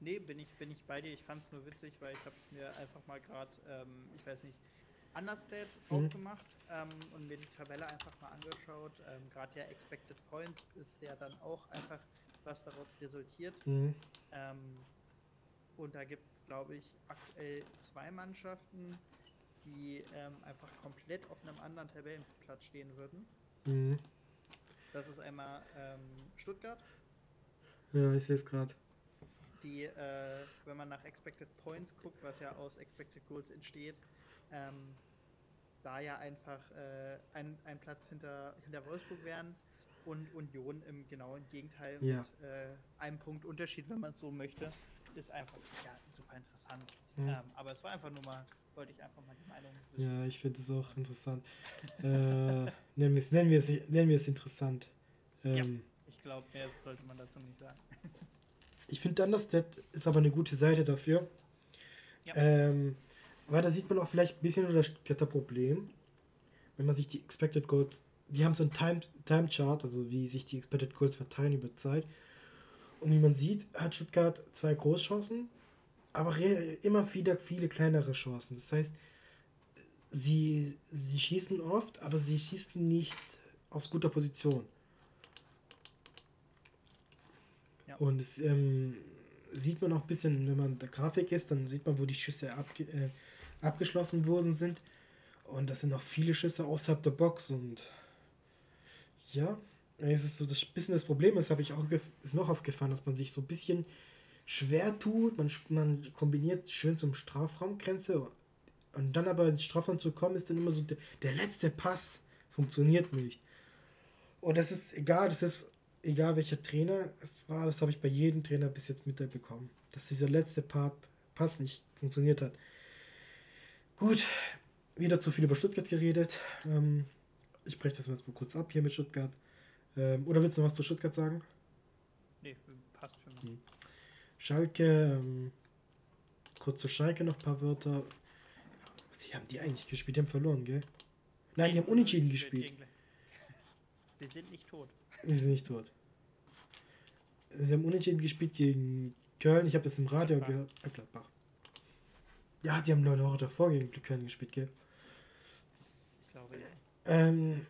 Nee, bin ich, bin ich bei dir. Ich fand es nur witzig, weil ich habe es mir einfach mal gerade, ähm, ich weiß nicht, Understat Mhm. aufgemacht ähm, und mir die Tabelle einfach mal angeschaut. Ähm, gerade ja Expected Points ist ja dann auch einfach, was daraus resultiert. Mhm. Ähm, und da gibt es, glaube ich, aktuell zwei Mannschaften, die ähm, einfach komplett auf einem anderen Tabellenplatz stehen würden. Mhm. Das ist einmal ähm, Stuttgart, Ja, ich sehe es gerade. Die, äh, wenn man nach Expected Points guckt, was ja aus Expected Goals entsteht, ähm, da ja einfach äh, ein, ein Platz hinter, hinter Wolfsburg wären und Union im genauen Gegenteil Ja. mit äh, einem Punkt Unterschied, wenn man es so möchte, ist einfach ja, super interessant. Mhm. Ähm, aber es war einfach nur mal, wollte ich einfach mal die Meinung wissen. Ja, ich finde es auch interessant. äh, (laughs) nennen wir es nennen nennen interessant. Ähm, Ich glaube, mehr sollte man dazu nicht sagen. (laughs) Ich finde Understat ist aber eine gute Seite dafür. Ja. Ähm, weil da sieht man auch vielleicht ein bisschen das Stuttgarter Problem. Wenn man sich die Expected Goals, die haben so ein Time, Time Chart, also wie sich die Expected Goals verteilen über Zeit. Und wie man sieht, hat Stuttgart zwei Großchancen, aber immer wieder viele kleinere Chancen. Das heißt, sie, sie schießen oft, aber sie schießen nicht aus guter Position. Ja. Und es ähm, sieht man auch ein bisschen, wenn man der Grafik ist, dann sieht man, wo die Schüsse abge äh, abgeschlossen worden sind. Und das sind auch viele Schüsse außerhalb der Box. Und ja, es ist so das bisschen das Problem, das habe ich auch ist noch aufgefallen, dass man sich so ein bisschen schwer tut. Man, man kombiniert schön zum Strafraumgrenze. Und dann aber ins Strafraum zu kommen, ist dann immer so, der, der letzte Pass funktioniert nicht. Und das ist egal, das ist egal welcher Trainer es war, das habe ich bei jedem Trainer bis jetzt mitbekommen, dass dieser letzte Part Pass nicht funktioniert hat. Gut, wieder zu viel über Stuttgart geredet. Ähm, ich breche das jetzt mal kurz ab hier mit Stuttgart. Ähm, oder willst du noch was zu Stuttgart sagen? Nee, passt für mich. Hm. Schalke, ähm, kurz zu Schalke noch ein paar Wörter. Sie haben die eigentlich gespielt, die haben verloren, gell? Nein, die haben unentschieden gespielt. Sie sind nicht tot. Sie sind nicht tot. Sie haben unentschieden gespielt gegen Köln. Ich habe das im Radio gehört. Äh, Gladbach. Ja, die haben eine Woche davor gegen Köln gespielt, gell? Ich glaube, ja. Ähm,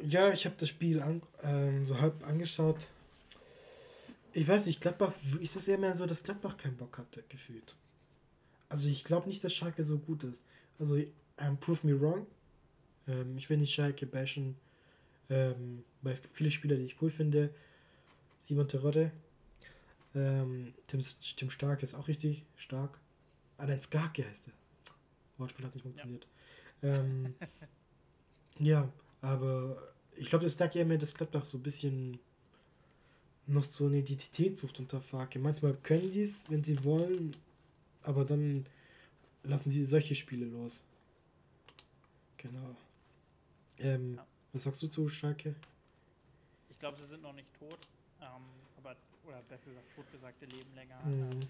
ja, ich habe das Spiel an, ähm, so halb angeschaut. Ich weiß nicht, Gladbach ist es eher mehr so, dass Gladbach keinen Bock hatte, gefühlt. Also ich glaube nicht, dass Schalke so gut ist. Also, ähm, prove me wrong. Ähm, ich will nicht Schalke bashen, ähm, weil es gibt viele Spieler, die ich cool finde. Simon Terodde. Ähm, Tim, Tim Stark ist auch richtig stark. Ah, nein, Skarke heißt er. Wortspiel hat nicht funktioniert. Ähm, (laughs) ja, aber ich glaube, das sagt ja immer, dass Gladbach so ein bisschen noch so eine Identität sucht unter Farke. Manchmal können sie es, wenn sie wollen, aber dann lassen sie solche Spiele los. Genau. Ähm, Ja. Was sagst du zu Schalke? Ich glaube, sie sind noch nicht tot, ähm, aber, oder besser gesagt, totgesagte leben länger. Mhm.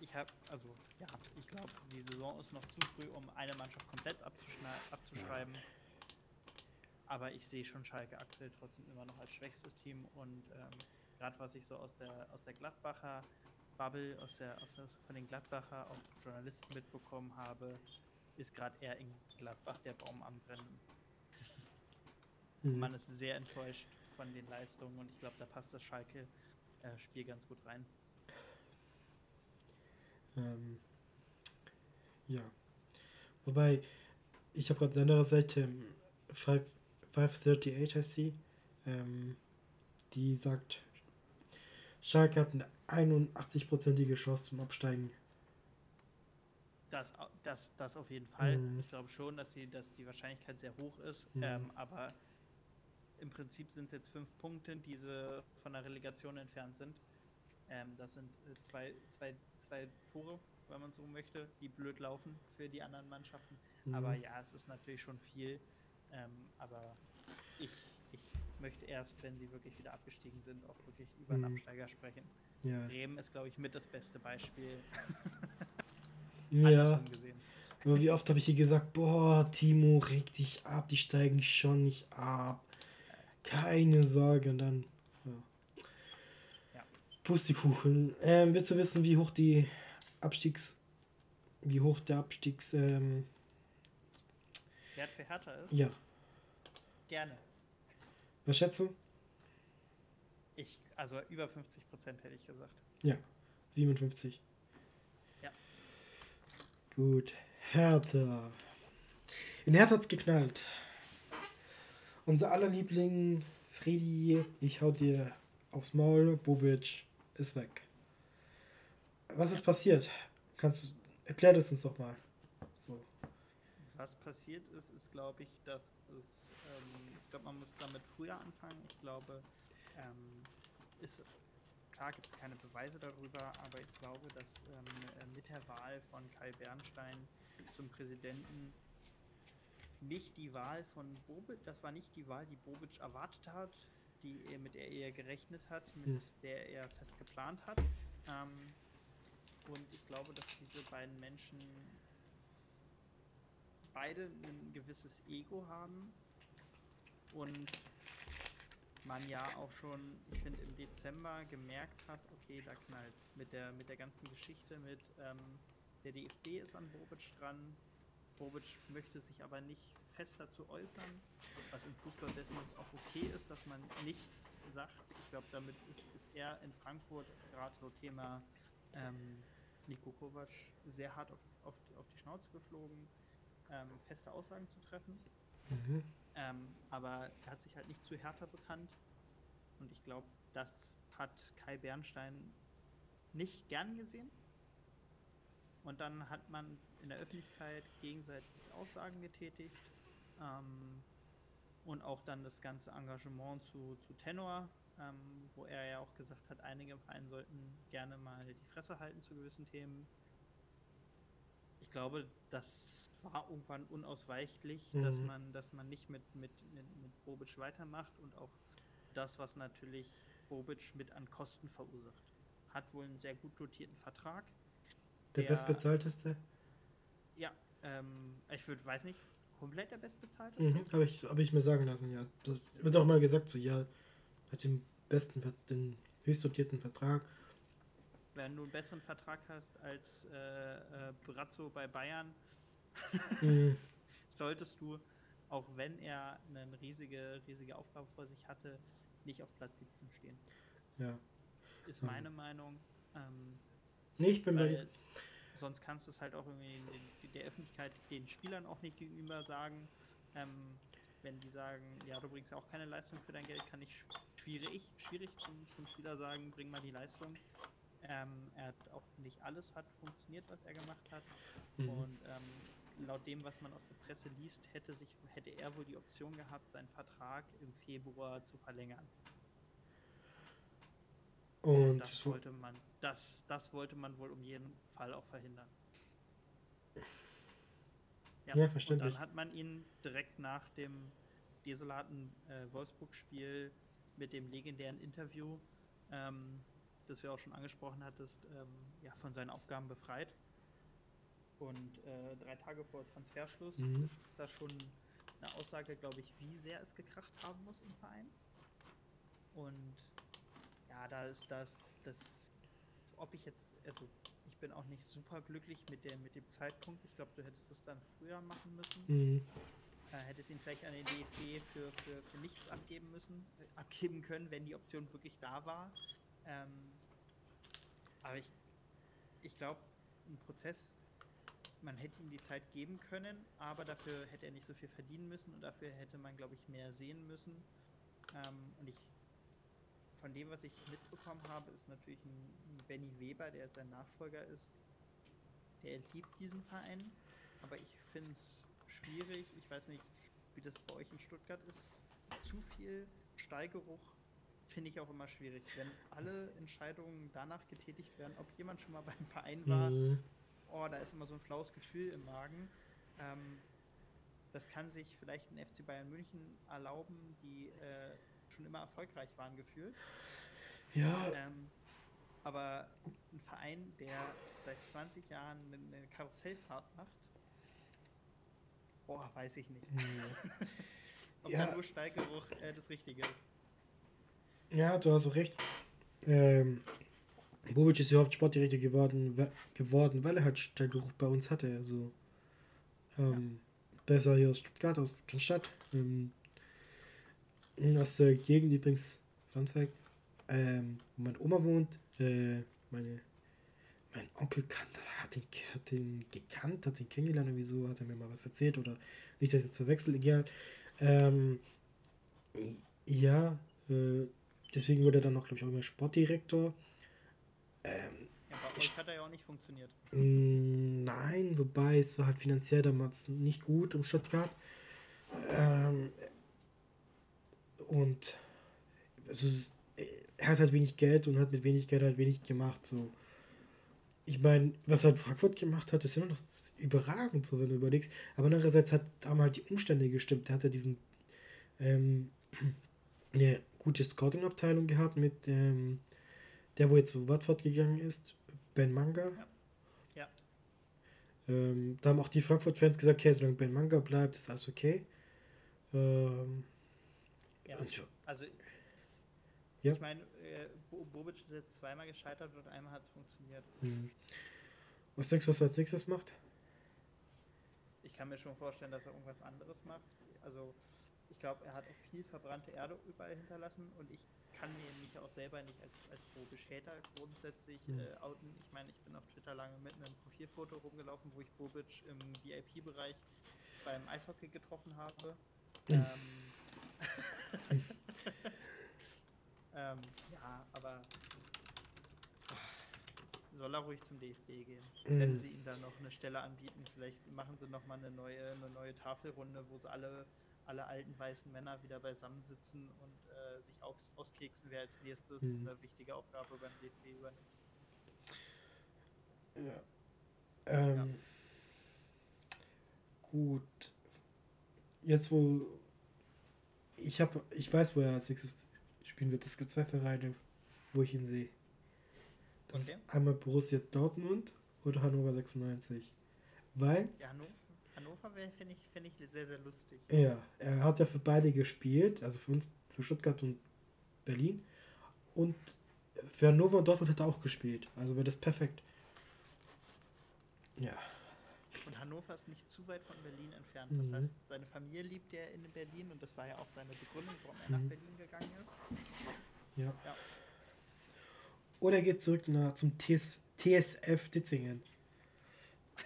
Ich habe, also, ja, ich glaube, die Saison ist noch zu früh, um eine Mannschaft komplett abzuschreiben. Aber ich sehe schon Schalke aktuell trotzdem immer noch als schwächstes Team und ähm, gerade was ich so aus der, aus der Gladbacher Bubble, aus der, aus der, von den Gladbacher auch Journalisten mitbekommen habe, ist gerade eher in Gladbach der Baum am Brennen. Mhm. Man ist sehr enttäuscht von den Leistungen und ich glaube, da passt das Schalke-Spiel ganz gut rein. Ähm, ja. Wobei, ich habe gerade eine andere Seite, ähm, Five- 538 heißt sie, ähm, die sagt, Schalke hat eine 81-prozentige Chance zum Absteigen. Das, das, das auf jeden Fall. Mhm. Ich glaube schon, dass, sie, dass die Wahrscheinlichkeit sehr hoch ist. Mhm. Ähm, aber im Prinzip sind es jetzt fünf Punkte, die sie von der Relegation entfernt sind. Ähm, das sind äh, zwei, zwei, zwei Tore, wenn man so möchte, die blöd laufen für die anderen Mannschaften. Mhm. Aber ja, es ist natürlich schon viel. Ähm, aber ich, ich möchte erst, wenn sie wirklich wieder abgestiegen sind, auch wirklich über einen Mhm. Absteiger sprechen. Ja. Bremen ist, glaube ich, mit das beste Beispiel. (laughs) ja. Aber wie oft habe ich hier gesagt, boah, Timo, reg dich ab, die steigen schon nicht ab. Keine Sorge. Und dann, ja. Ja. Pustekuchen. Ähm, willst du wissen, wie hoch die Abstiegs... Wie hoch der Abstiegs... Ähm, Wert für Hertha ist? ja. Gerne. Was schätzt du? Ich, also über 50 Prozent hätte ich gesagt. Ja. 57. Ja. Gut. Hertha. In Hertha hat's geknallt. Unser aller Liebling, Fredi, ich hau dir aufs Maul, Bobic ist weg. Was ist passiert? Kannst du, erklär das uns doch mal. So. Was passiert ist, ist, glaube ich, dass es, ähm, ich glaube, man muss damit früher anfangen. Ich glaube, ähm, ist, klar gibt es keine Beweise darüber, aber ich glaube, dass ähm, äh, mit der Wahl von Kai Bernstein zum Präsidenten nicht die Wahl von Bobic, das war nicht die Wahl, die Bobic erwartet hat, die er, mit der er gerechnet hat, mit Hm. der er fest geplant hat. Ähm, und ich glaube, dass diese beiden Menschen beide ein gewisses Ego haben und man ja auch schon, ich finde, im Dezember gemerkt hat, okay, da knallt mit der mit der ganzen Geschichte mit ähm, der DFB ist an Bobic dran. Bobic möchte sich aber nicht fest dazu äußern, was im Fußballbusiness auch okay ist, dass man nichts sagt. Ich glaube, damit ist, ist er in Frankfurt gerade so Thema ähm, Nico Kovac sehr hart auf, auf, auf die Schnauze geflogen, ähm, feste Aussagen zu treffen. Mhm. Ähm, aber er hat sich halt nicht zu härter bekannt. Und ich glaube, das hat Kai Bernstein nicht gern gesehen. Und dann hat man in der Öffentlichkeit gegenseitig Aussagen getätigt. Ähm, und auch dann das ganze Engagement zu, zu Tenor, ähm, wo er ja auch gesagt hat, einige im Verein sollten gerne mal die Fresse halten zu gewissen Themen. Ich glaube, das war irgendwann unausweichlich, dass Mhm. man, dass man nicht mit, mit, mit, mit Bobic weitermacht und auch das, was natürlich Bobic mit an Kosten verursacht. Hat wohl einen sehr gut dotierten Vertrag. Der, bestbezahlteste? Ja, ähm, ich würde, weiß nicht, komplett der bestbezahlte? Mhm. Habe ich, hab ich mir sagen lassen, ja. Das wird auch mal gesagt, so, ja, hat den besten, den höchst dotierten Vertrag. Wenn du einen besseren Vertrag hast als äh, äh, Brazzo bei Bayern, Mhm. (laughs) solltest du, auch wenn er eine riesige, riesige Aufgabe vor sich hatte, nicht auf Platz 17 stehen. ja. Ist Mhm. meine Meinung. Ähm, Nee, ich bin bei dir. sonst kannst du es halt auch irgendwie den, der Öffentlichkeit, den Spielern auch nicht gegenüber sagen. Ähm, wenn die sagen, ja, du bringst ja auch keine Leistung für dein Geld, kann ich sch- schwierig, schwierig zum, zum Spieler sagen, bring mal die Leistung. Ähm, er hat auch nicht alles hat funktioniert, was er gemacht hat. Mhm. Und ähm, laut dem, was man aus der Presse liest, hätte sich, hätte er wohl die Option gehabt, seinen Vertrag im Februar zu verlängern. Und das das wo- wollte man, das, das wollte man wohl um jeden Fall auch verhindern. Ja, verständlich. Und dann hat man ihn direkt nach dem desolaten äh, Wolfsburg-Spiel mit dem legendären Interview, ähm, das du ja auch schon angesprochen hattest, ähm, ja, von seinen Aufgaben befreit. Und äh, drei Tage vor Transferschluss Mhm. ist das schon eine Aussage, glaube ich, wie sehr es gekracht haben muss im Verein. Und ja, da ist das, das, ob ich jetzt, also ich bin auch nicht super glücklich mit, der, mit dem Zeitpunkt. Ich glaube, du hättest es dann früher machen müssen. Mhm. Äh, hättest ihn vielleicht an den DFB für, für, für nichts abgeben müssen, äh, abgeben können, wenn die Option wirklich da war. Ähm, aber ich, ich glaube, ein Prozess, man hätte ihm die Zeit geben können, aber dafür hätte er nicht so viel verdienen müssen und dafür hätte man, glaube ich, mehr sehen müssen. Ähm, und ich, von dem, was ich mitbekommen habe, ist natürlich ein, Benny Weber, der jetzt sein Nachfolger ist, der liebt diesen Verein, aber ich finde es schwierig. Ich weiß nicht, wie das bei euch in Stuttgart ist. Zu viel Steigeruch finde ich auch immer schwierig. Wenn alle Entscheidungen danach getätigt werden, ob jemand schon mal beim Verein war, Mhm. oh, da ist immer so ein flaues Gefühl im Magen. Ähm, das kann sich vielleicht ein FC Bayern München erlauben, die äh, schon immer erfolgreich waren gefühlt. Ja, Ähm, aber ein Verein, der seit 20 Jahren eine, Karussellfahrt macht, boah, weiß ich nicht. (laughs) Ob Ja. da nur Steigeruch äh, das Richtige ist. ja, du hast auch recht. Ähm, Bobic ist überhaupt Sportdirektor geworden, we- geworden, weil er halt Stallgeruch bei uns hatte. Also, ähm, Da ist er hier aus Stuttgart, aus Cannstatt. Ähm, aus der Gegend übrigens, Fun Fact, ähm, wo meine Oma wohnt. Äh, meine, mein Onkel kan- hat ihn, hat ihn gekannt, hat ihn kennengelernt, irgendwie so, hat er mir mal was erzählt oder nicht, dass ich jetzt verwechsel, egal. Ähm, ja, äh, deswegen wurde er dann noch, glaube ich, auch immer Sportdirektor. Ähm, Ja, bei euch hat er ja auch nicht funktioniert. Mm, Nein, wobei es war halt finanziell damals nicht gut im Stuttgart. Ähm, und also es, er hat halt wenig Geld und hat mit wenig Geld halt wenig gemacht. So. Ich meine, was halt Frankfurt gemacht hat, ist immer noch überragend, so wenn du überlegst. Aber andererseits hat, halt die Umstände gestimmt. Er hat ja diesen ähm, (clears throat) eine gute Scouting-Abteilung gehabt mit ähm, der, wo jetzt Watford gegangen ist, Ben Manga. Ja. Ähm, da haben auch die Frankfurt-Fans gesagt, okay, solange Ben Manga bleibt, ist alles okay. Ähm, Ja. Also, Ja. ich meine, äh, Bo- Bobic ist jetzt zweimal gescheitert und einmal hat es funktioniert. hm. was denkst du, was er als nächstes macht? Ich kann mir schon vorstellen, dass er irgendwas anderes macht. Also, ich glaube, er hat auch viel verbrannte Erde überall hinterlassen und ich kann mir mich auch selber nicht als, als Bobic-Hater grundsätzlich Mhm. äh, outen. Ich meine, ich bin auf Twitter lange mit einem Profilfoto rumgelaufen, wo ich Bobic im VIP-Bereich beim Eishockey getroffen habe. Mhm. Ähm, (laughs) (laughs) ähm, ja, aber soll er ruhig zum DFB gehen. Wenn Mhm. sie ihm dann noch eine Stelle anbieten, vielleicht machen sie noch mal eine neue, eine neue Tafelrunde, wo sie alle, alle alten weißen Männer wieder beisammen sitzen und äh, sich aus, auskeksen, wer als nächstes Mhm. eine wichtige Aufgabe beim DFB übernimmt. Ja. Ähm, Gut. Jetzt wo ich habe, ich weiß, wo er als nächstes spielen wird. Es gibt zwei Vereine, wo ich ihn sehe. Das Okay. ist einmal Borussia Dortmund oder Hannover 96. Weil, Ja, Hannover, Hannover finde ich, find ich sehr, sehr lustig. ja, er hat ja für beide gespielt, also für uns, für Stuttgart und Berlin. Und für Hannover und Dortmund hat er auch gespielt. Also wäre das perfekt. Ja. Und Hannover ist nicht zu weit von Berlin entfernt. Das Mhm. heißt, seine Familie lebt ja in Berlin und das war ja auch seine Begründung, warum er Mhm. nach Berlin gegangen ist. Ja. Ja. Oder er geht zurück nach, zum TS, TSF Ditzingen,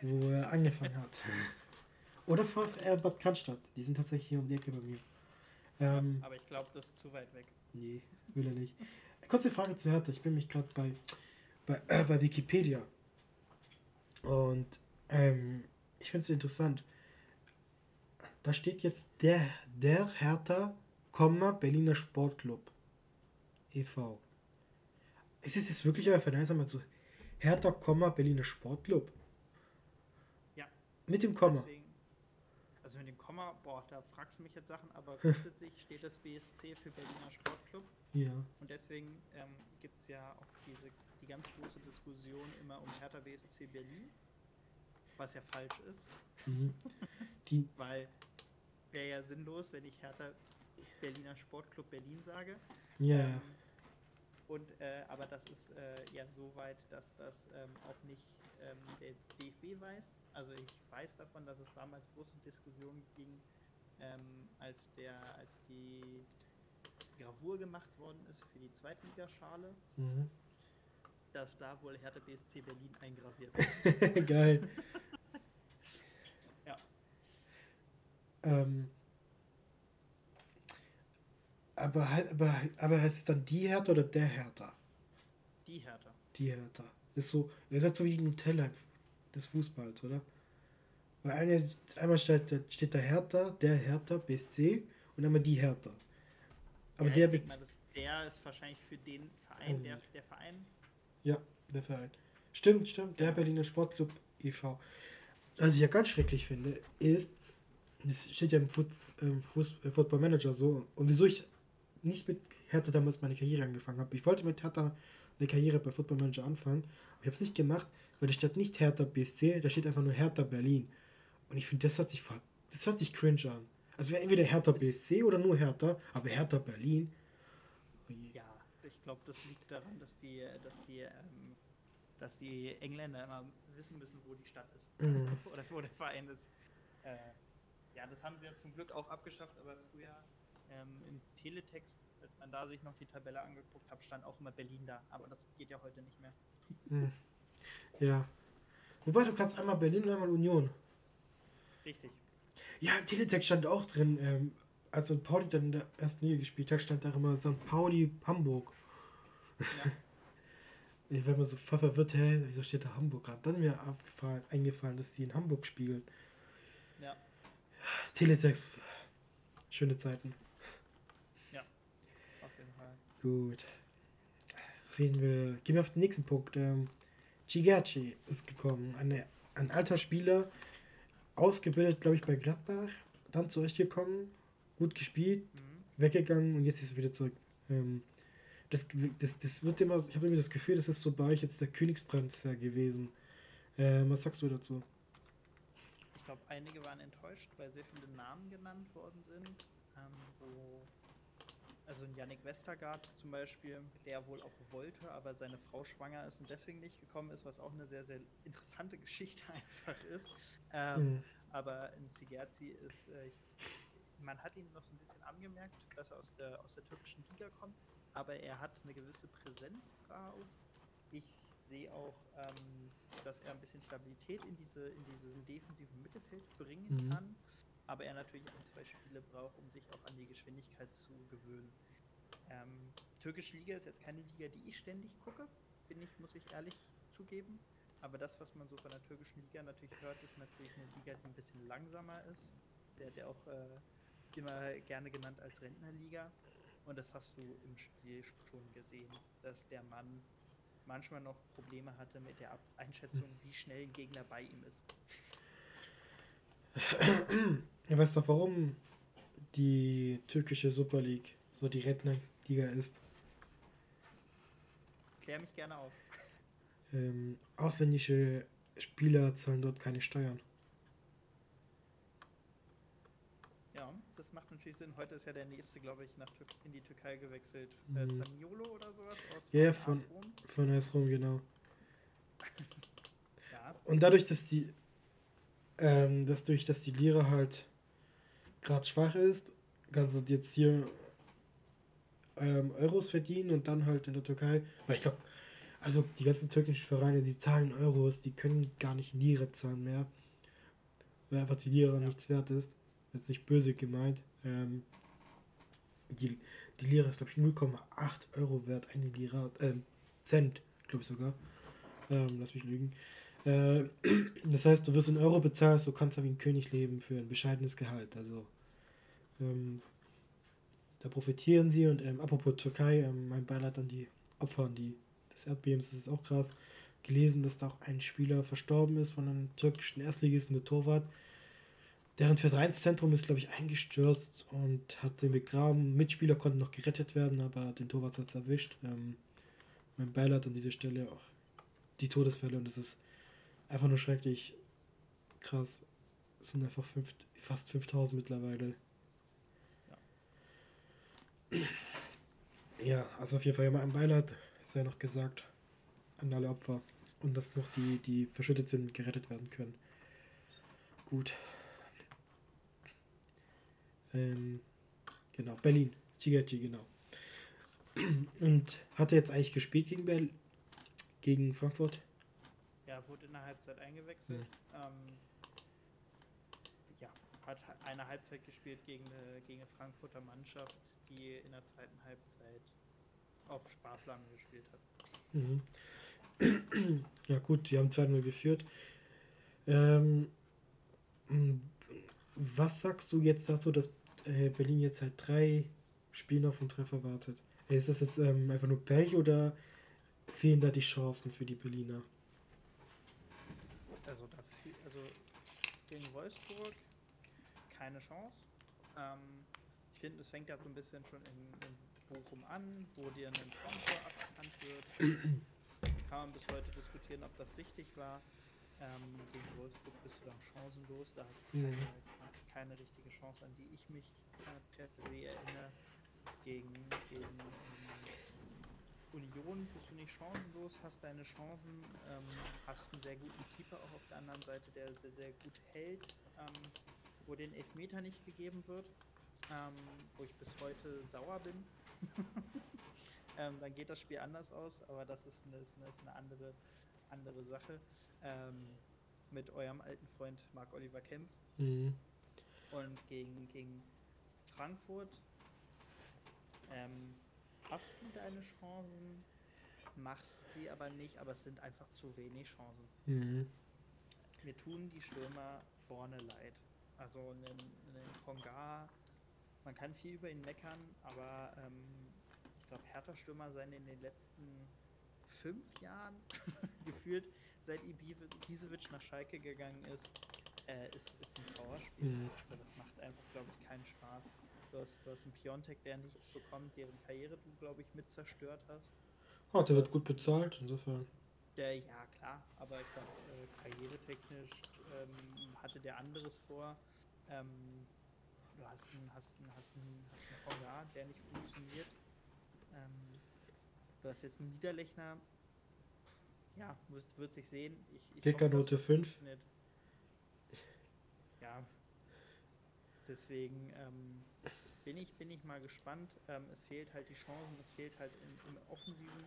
wo er angefangen hat. (laughs) Oder VfR Bad Cannstatt. Die sind tatsächlich hier um die Ecke bei mir. Ähm, Aber ich glaube, das ist zu weit weg. nee, will er nicht. Kurze Frage zu Hertha. Ich bin mich gerade bei, bei, äh, (clears throat) bei Wikipedia. Und ähm, ich finde es interessant. Da steht jetzt der, der Hertha, Komma, Berliner Sportclub e.V. Ist es jetzt wirklich euer Verein? Sag mal so, Hertha, Berliner Sportclub? Ja. Mit dem Komma. Deswegen, also mit dem Komma, boah, da fragst du mich jetzt Sachen, aber (laughs) grundsätzlich steht das BSC für Berliner Sportclub. Ja. Und deswegen ähm, gibt es ja auch diese, die ganz große Diskussion immer um Hertha BSC Berlin, was ja falsch ist, Mhm. Die, (laughs) weil wäre ja sinnlos, wenn ich Hertha Berliner Sportclub Berlin sage. ja, Ähm, und äh, aber das ist äh, ja so weit, dass das ähm, auch nicht ähm, der DFB weiß. Also ich weiß davon, dass es damals große Diskussionen ging, ähm, als der, als die Gravur gemacht worden ist für die Zweitligaschale, mhm. Dass da wohl Hertha BSC Berlin eingraviert (laughs) ist. Geil. Ja. Ähm, aber, halt- aber, aber heißt es dann die Hertha oder der Hertha? Die Hertha. Die Hertha. Ist so, ihr seid so wie die Nutella des Fußballs, oder? Weil eine, einmal steht, steht da Hertha, der Hertha, BSC und einmal die Hertha. Aber ja, der, ich das, der ist wahrscheinlich für den Verein, Oh. der, der Verein. Ja, der Verein. Stimmt, stimmt. Der Berliner Sportclub e.V. Was ich ja ganz schrecklich finde, ist, das steht ja im Foot, äh, Football Manager so, und wieso ich nicht mit Hertha damals meine Karriere angefangen habe. Ich wollte mit Hertha eine Karriere bei Football Manager anfangen, aber ich habe es nicht gemacht, weil da steht nicht Hertha BSC, da steht einfach nur Hertha Berlin. Und ich finde, das hört sich das hört sich cringe an. Also entweder Hertha BSC oder nur Hertha, aber Hertha Berlin. Ich glaube, das liegt daran, dass die, dass die, ähm, dass die Engländer immer wissen müssen, wo die Stadt ist. Mhm. (laughs) Oder wo der Verein ist. Äh, ja, das haben sie ja zum Glück auch abgeschafft, aber früher ähm, im Teletext, als man da sich noch die Tabelle angeguckt hat, stand auch immer Berlin da. Aber das geht ja heute nicht mehr. Hm. Ja. Wobei du kannst einmal Berlin und einmal Union. Richtig. Ja, im Teletext stand auch drin, ähm, als St. Pauli dann in der ersten Liga gespielt hat, stand da immer St. Pauli Hamburg. Ja. Ich war immer so voll verwirrt, hä, wieso steht da Hamburg gerade? Dann ist mir aufgefallen, eingefallen, dass die in Hamburg spielen. ja. Teletext, schöne Zeiten. Auf jeden Fall. Gut. Reden wir, gehen wir auf den nächsten Punkt. Ähm, ist gekommen, eine, ein alter Spieler, ausgebildet, glaube ich, bei Gladbach, dann zu euch gekommen, gut gespielt, Mhm. weggegangen und jetzt ist er wieder zurück. Ähm, das, das, das wird immer, ich habe irgendwie das Gefühl, das ist so bei euch jetzt der Königstransfer gewesen. Ähm, was sagst du dazu? Ich glaube, einige waren enttäuscht, weil sehr viele Namen genannt worden sind. Ähm, wo, also ein Yannick Westergaard zum Beispiel, der wohl auch wollte, aber seine Frau schwanger ist und deswegen nicht gekommen ist, was auch eine sehr, sehr interessante (laughs) Geschichte einfach ist. Ähm, Mhm. Aber in Sigerzi ist, äh, man hat ihm noch so ein bisschen angemerkt, dass er aus der, aus der türkischen Liga kommt, aber er hat eine gewisse Präsenz drauf. Ich sehe auch, ähm, dass er ein bisschen Stabilität in, diese, in diesen defensiven Mittelfeld bringen Mhm. kann, aber er natürlich ein, zwei Spiele braucht, um sich auch an die Geschwindigkeit zu gewöhnen. Ähm, türkische Liga ist jetzt keine Liga, die ich ständig gucke, bin ich, muss ich ehrlich zugeben. Aber das, was man so von der türkischen Liga natürlich hört, ist natürlich eine Liga, die ein bisschen langsamer ist. Der, der auch äh, immer gerne genannt als Rentnerliga. Und das hast du im Spiel schon gesehen, dass der Mann manchmal noch Probleme hatte mit der Einschätzung, wie schnell ein Gegner bei ihm ist. (clears throat) Ihr weißt doch, warum die türkische Super League so die Rentnerliga ist. Klär mich gerne auf. Ähm, ausländische Spieler zahlen dort keine Steuern. Ja, das macht natürlich Sinn. Heute ist ja der nächste, glaube ich, nach Tür in die Türkei gewechselt. Äh, Mhm. Zaniolo oder sowas? Aus Ja, ja, AS von-? Von AS Rom, genau. (laughs) Ja, Und dadurch, dass die, ähm, dass durch, dass die Lira halt gerade schwach ist, kannst du jetzt hier ähm, Euros verdienen und dann halt in der Türkei, weil ich glaube, also die ganzen türkischen Vereine, die zahlen Euros, die können gar nicht Lira zahlen mehr, weil einfach die Lira nichts wert ist. Ist nicht böse gemeint. Ähm, die, die Lira ist, glaube ich, 0,8 Euro wert, eine Lira, ähm, Cent, glaube ich sogar. Ähm, lass mich lügen. Äh, (clears throat) das heißt, du wirst in Euro bezahlt, du kannst aber wie ein König leben für ein bescheidenes Gehalt. Also ähm, da profitieren sie und ähm, apropos Türkei, ähm, mein Beileid an die Opfer die, des Erdbebens, das ist auch krass. Gelesen, dass da auch ein Spieler verstorben ist von einem türkischen Erstligisten, der Torwart. Deren Vereinszentrum ist, glaube ich, eingestürzt und hat den begraben. Mitspieler konnten noch gerettet werden, aber den Torwart hat es erwischt. Ähm, mein Beileid an dieser Stelle auch die Todesfälle und es ist einfach nur schrecklich krass. Es sind einfach fünf, fast 5000 mittlerweile. Ja, also auf jeden Fall ja mal ein Beileid, sei noch gesagt, an alle Opfer. Und dass noch die, die verschüttet sind, gerettet werden können. Gut. Ähm, genau, Berlin. Chigachi, genau. Und hat er jetzt eigentlich gespielt gegen Berlin? Gegen Frankfurt? ja, wurde in der Halbzeit eingewechselt. Ähm, ja, hat eine Halbzeit gespielt gegen eine, gegen eine Frankfurter Mannschaft, die in der zweiten Halbzeit auf Sparflamme gespielt hat. Mhm. (clears throat) Ja gut, die haben 2-0 geführt. Ähm, was sagst du jetzt dazu, dass äh, Berlin jetzt halt drei Spiele auf den Treffer wartet? Äh, Ist das jetzt ähm, einfach nur Pech oder fehlen da die Chancen für die Berliner? Also, dafür, also gegen Wolfsburg keine Chance. Ähm, ich finde, es fängt ja so ein bisschen schon in, in Bochum an, wo dir ein Traumtor aberkannt wird. (clears throat) Kann man bis heute diskutieren, ob das richtig war. Ähm, gegen Wolfsburg bist du dann chancenlos. Da hast du Mhm. keine, keine richtige Chance, an die ich mich äh, per se erinnere. Gegen, gegen ähm, Union bist du nicht chancenlos, hast deine Chancen, ähm, hast einen sehr guten Keeper auch auf der anderen Seite, der sehr, sehr gut hält, ähm, wo den Elfmeter nicht gegeben wird, ähm, wo ich bis heute sauer bin. (laughs) ähm, dann geht das Spiel anders aus, aber das ist eine, ist eine, ist eine andere, andere Sache. Ähm, mit eurem alten Freund Marc Oliver Kempf Mhm. und gegen, gegen Frankfurt ähm, hast du deine Chancen, machst sie aber nicht, aber es sind einfach zu wenig Chancen. Mhm. Mir tun die Stürmer vorne leid. Also einen, einen Ponga, man kann viel über ihn meckern, aber ähm, ich glaube, Hertha-Stürmer sein in den letzten fünf Jahren (laughs) gefühlt, seit Ibisevic nach Schalke gegangen ist, äh, ist, ist ein Trauerspiel. Mhm. Also das macht einfach, glaube ich, keinen Spaß. Du hast, du hast einen Piontek, der nichts bekommt, deren Karriere du, glaube ich, mit zerstört hast. Oh, der wird gut bezahlt, insofern. Der, ja, klar, aber ich glaube, äh, karrieretechnisch ähm, hatte der anderes vor. Ähm, du hast einen, hast einen, hast einen, hast einen Ponga, der nicht funktioniert. Ähm, du hast jetzt einen Niederlechner. Ja, wird, wird sich sehen. Ich, ich Kickernote dass das 5. funktioniert. Ja. Deswegen ähm, bin, ich, bin ich mal gespannt. Ähm, es fehlt halt die Chancen, es fehlt halt im, im Offensiven.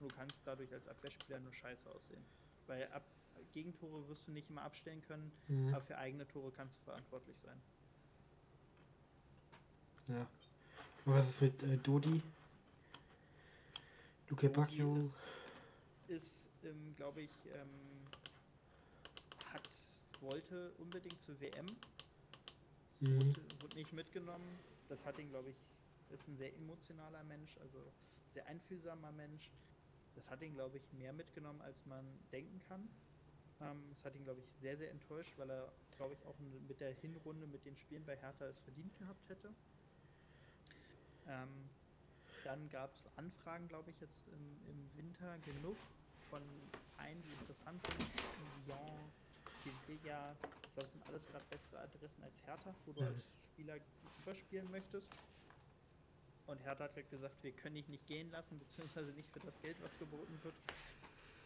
Du kannst dadurch als Abwehrspieler nur scheiße aussehen. Weil ab, Gegentore wirst du nicht immer abstellen können, Mhm. aber für eigene Tore kannst du verantwortlich sein. Ja. Und was ist mit äh, Dodi? Luke Bacchio? Ist, ist ähm, glaube ich, ähm, hat, wollte unbedingt zur WM, Mhm. wurde, wurde nicht mitgenommen. Das hat ihn, glaube ich, ist ein sehr emotionaler Mensch, also sehr einfühlsamer Mensch. Das hat ihn, glaube ich, mehr mitgenommen, als man denken kann. Ähm, das hat ihn, glaube ich, sehr, sehr enttäuscht, weil er, glaube ich, auch mit der Hinrunde, mit den Spielen bei Hertha es verdient gehabt hätte. Ähm, dann gab es Anfragen, glaube ich, jetzt im, im Winter genug von Vereinen, die interessant sind. Lyon, ja, ich glaube, es sind alles gerade bessere Adressen als Hertha, wo du als Spieler überspielen möchtest. Und Hertha hat halt gesagt, wir können dich nicht gehen lassen, beziehungsweise nicht für das Geld, was geboten wird.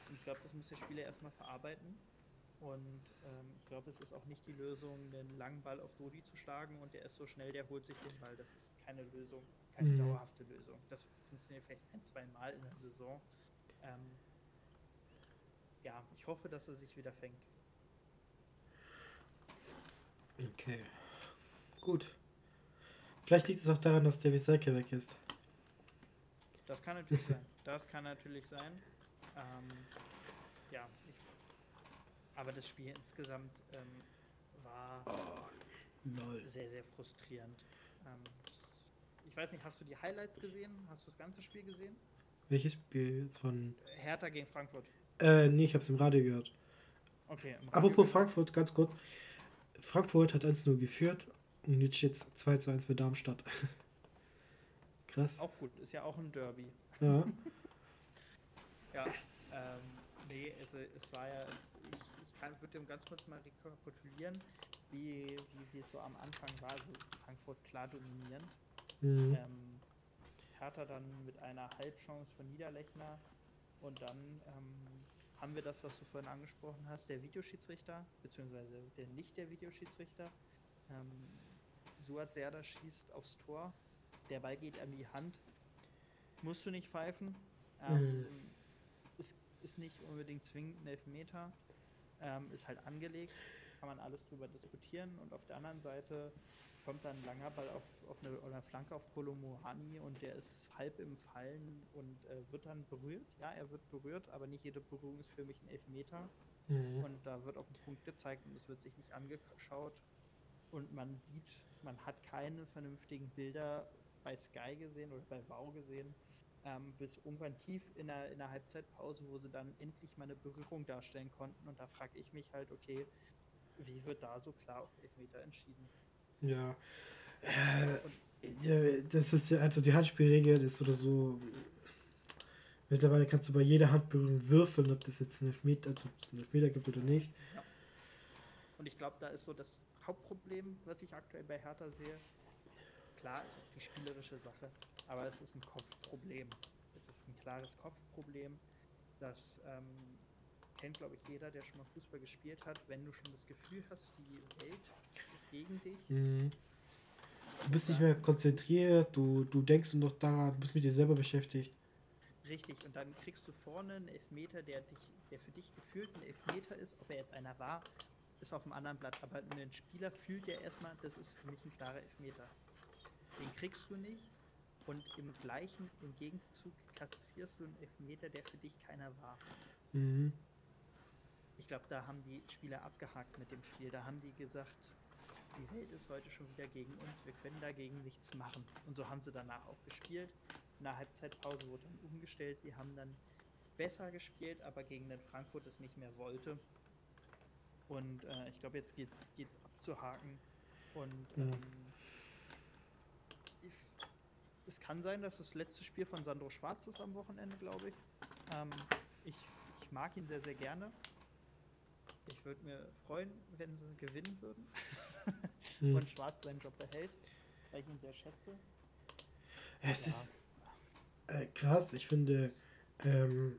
Und ich glaube, das muss der Spieler erstmal verarbeiten. Und ähm, ich glaube, es ist auch nicht die Lösung, den langen Ball auf Dodi zu schlagen und der ist so schnell, der holt sich den Ball. Das ist keine Lösung, keine Mhm. dauerhafte Lösung. Das funktioniert vielleicht ein, zwei Mal in der Saison. Ähm, ja, ich hoffe, dass er sich wieder fängt. Okay. Gut. Vielleicht liegt es auch daran, dass der Wieselke weg ist. Das kann natürlich sein. Das kann natürlich sein. Ähm, ja, ich, aber das Spiel insgesamt ähm, war Lol. sehr, sehr frustrierend. Ähm, ich weiß nicht, hast du die Highlights gesehen? Hast du das ganze Spiel gesehen? Welches Spiel jetzt von. Hertha gegen Frankfurt. Äh, nee, ich hab's im Radio gehört. Okay. Radio Apropos. Frankfurt, ganz kurz. Frankfurt hat 1-0 geführt und jetzt steht 2 zu 1 für Darmstadt. (laughs) Krass. Auch gut, ist ja auch ein Derby. Ja. Ja, ähm, nee, es, es war ja, es, ich, ich kann, würde ganz kurz mal rekapitulieren, wie, wie, wie es so am Anfang war. Also Frankfurt klar dominierend. Mhm. Ähm, Hertha dann mit einer Halbchance von Niederlechner und dann ähm, haben wir das, was du vorhin angesprochen hast, der Videoschiedsrichter, beziehungsweise der nicht der Videoschiedsrichter. Ähm, Suat Serda schießt aufs Tor, der Ball geht an die Hand. Musst du nicht pfeifen. Ähm, Mhm. ist, ist nicht unbedingt zwingend ein Elfmeter. Ähm, ist halt angelegt, kann man alles drüber diskutieren. Und auf der anderen Seite kommt dann ein langer Ball auf, auf eine, eine Flanke auf Kolomohani und der ist halb im Fallen und äh, wird dann berührt. Ja, er wird berührt, aber nicht jede Berührung ist für mich ein Elfmeter. Mhm. Und da wird auf den Punkt gezeigt und es wird sich nicht angeschaut. Und man sieht, man hat keine vernünftigen Bilder bei Sky gesehen oder bei Wow gesehen, ähm, bis irgendwann tief in der, in der Halbzeitpause, wo sie dann endlich mal eine Berührung darstellen konnten. Und da frage ich mich halt, okay, wie wird da so klar auf Elfmeter entschieden? Ja. Äh, ja, das ist ja, also die Handspielregel ist oder so. Mittlerweile kannst du bei jeder Handberührung würfeln, ob das jetzt einen Elfmeter, also einen Elfmeter gibt oder nicht. Und ich glaube, da ist so das Hauptproblem, was ich aktuell bei Hertha sehe. Klar ist auch die spielerische Sache, aber es ist ein Kopfproblem. Es ist ein klares Kopfproblem. Das ähm, kennt, glaube ich, jeder, der schon mal Fußball gespielt hat. Wenn du schon das Gefühl hast, die Welt ist gegen dich, Mhm. Du bist nicht mehr konzentriert, du, du denkst nur noch daran, du bist mit dir selber beschäftigt. Richtig, und dann kriegst du vorne einen Elfmeter, der, dich, der für dich gefühlt ein Elfmeter ist. Ob er jetzt einer war, ist auf dem anderen Blatt. Aber ein Spieler fühlt ja erstmal, das ist für mich ein klarer Elfmeter. Den kriegst du nicht. Und im gleichen, im Gegenzug kassierst du einen Elfmeter, der für dich keiner war. Mhm. Ich glaube, da haben die Spieler abgehakt mit dem Spiel. Da haben die gesagt, die Welt ist heute schon wieder gegen uns, wir können dagegen nichts machen. Und so haben sie danach auch gespielt. In der Halbzeitpause wurde dann umgestellt. Sie haben dann besser gespielt, aber gegen den Frankfurt es nicht mehr wollte. Und äh, ich glaube, jetzt geht es abzuhaken. Und Ja. ähm, ich, es kann sein, dass das letzte Spiel von Sandro Schwarz ist am Wochenende, glaube ich. Ähm, ich. Ich mag ihn sehr, sehr gerne. Ich würde mir freuen, wenn sie gewinnen würden Mhm. (laughs) und Schwarz seinen Job behält, weil ich ihn sehr schätze. Es Ja. ist äh, krass, ich finde, ähm,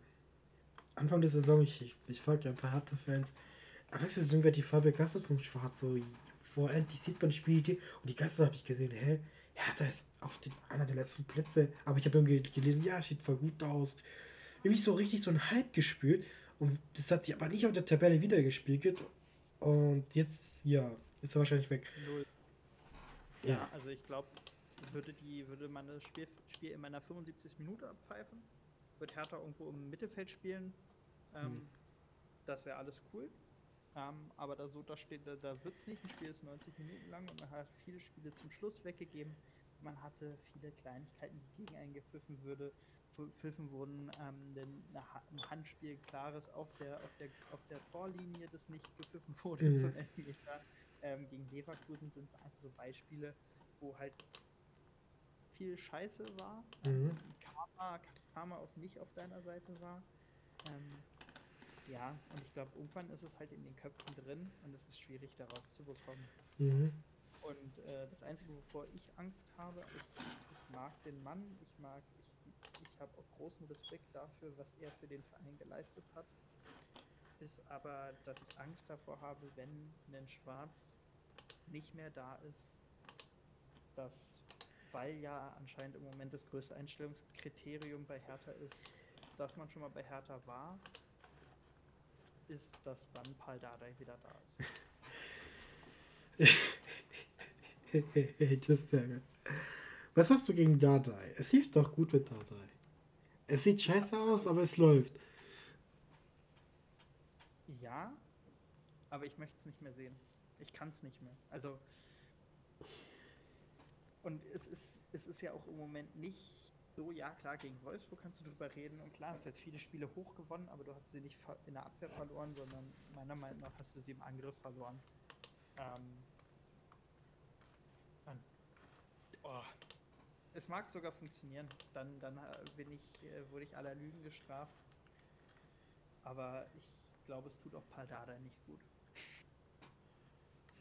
Anfang der Saison, ich, ich, ich folge ja ein paar Hertha-Fans, Anfang der Saison wird die voll begeistert vom Schwarz, so vor endlich sieht man Spielidee und die Zeit habe ich gesehen, hä, Hertha ist auf den, einer der letzten Plätze, aber ich habe irgendwie gelesen, ja, sieht voll gut aus. Irgendwie so richtig so ein Hype gespürt und das hat sich aber nicht auf der Tabelle wiedergespiegelt und jetzt, ja, ist er wahrscheinlich weg. Null. Ja. Ja, also ich glaube, würde die, würde man das Spiel, Spiel in meiner 75. Minute abpfeifen, wird Hertha irgendwo im Mittelfeld spielen. Ähm, Hm. Das wäre alles cool. Ähm, aber da so da steht, da, da wird es nicht. Ein Spiel ist 90 Minuten lang und man hat viele Spiele zum Schluss weggegeben. Man hatte viele Kleinigkeiten, die gegen einen gepfiffen würde, pfiffen wurden, ähm, denn ein Handspiel klares auf der, auf der, auf der Torlinie, das nicht gepfiffen wurde Mhm. zum Elfmeter. Ähm, gegen Leverkusen sind es einfach so Beispiele, wo halt viel Scheiße war, ähm, Mhm. Karma, Karma auf nicht auf deiner Seite war. Ähm, Ja, und ich glaube, irgendwann ist es halt in den Köpfen drin und es ist schwierig, da rauszubekommen. Mhm. Und äh, das Einzige, wovor ich Angst habe, ich, ich mag den Mann, ich mag, ich, habe auch großen Respekt dafür, was er für den Verein geleistet hat, ist aber, dass ich Angst davor habe, wenn ein Schwarz nicht mehr da ist, dass, weil ja anscheinend im Moment das größte Einstellungskriterium bei Hertha ist, dass man schon mal bei Hertha war, ist, dass dann Paul Dardai wieder da ist. (laughs) Hitzberger. Was hast du gegen Dardai? Es hilft doch gut mit Dardai. Es sieht scheiße aus, aber es läuft. Ja, aber ich möchte es nicht mehr sehen. Ich kann es nicht mehr. Also. Und es ist, es ist ja auch im Moment nicht so, ja klar, gegen Wolfsburg kannst du drüber reden und klar, hast du jetzt viele Spiele hoch gewonnen, aber du hast sie nicht in der Abwehr verloren, sondern meiner Meinung nach hast du sie im Angriff verloren. Ähm, oh, es mag sogar funktionieren. Dann, dann äh, bin ich, äh, wurde ich aller Lügen gestraft. Aber ich glaube, es tut auch Paldada nicht gut.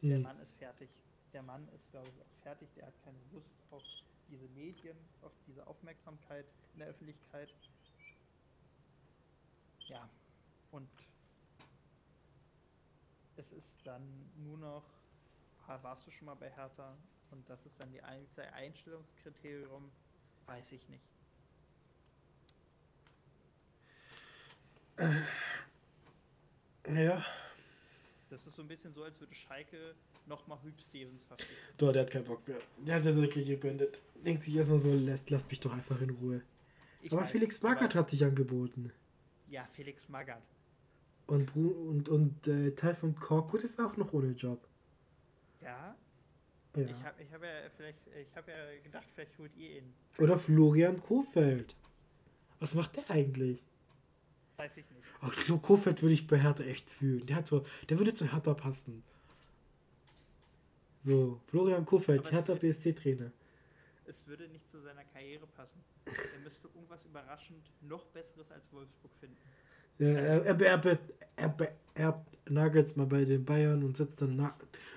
Der Hm. Mann ist fertig. Der Mann ist, glaube ich, auch fertig. Der hat keine Lust auf diese Medien, auf diese Aufmerksamkeit in der Öffentlichkeit. Ja, und es ist dann nur noch, warst du schon mal bei Hertha? Und das ist dann die einzige Einstellungskriterium, weiß ich nicht. Ja. Das ist so ein bisschen so, als würde Schalke nochmal Hüb Stevens verpflichten. Doch, der hat keinen Bock mehr. Der hat das wirklich gebändet. Denkt sich erstmal so, lässt, lasst mich doch einfach in Ruhe. Ich aber weiß, Felix Magath hat sich angeboten. Ja, Felix Magath. Und, und, und äh, Teil von Korkut ist auch noch ohne Job. Ja, Ja. ich habe ich hab ja vielleicht, ich habe ja gedacht, vielleicht holt ihr ihn. Oder Florian Kofeld. Was macht der eigentlich? Weiß ich nicht. Oh, Kofeld würde ich bei Hertha echt fühlen. Der, hat so, der würde zu Hertha passen. So, Florian Kofeld, Hertha BSC-Trainer. Es würde nicht zu seiner Karriere passen. (laughs) Er müsste irgendwas überraschend noch Besseres als Wolfsburg finden. Er, er, beerbt, er beerbt Nagels mal bei den Bayern und setzt dann Na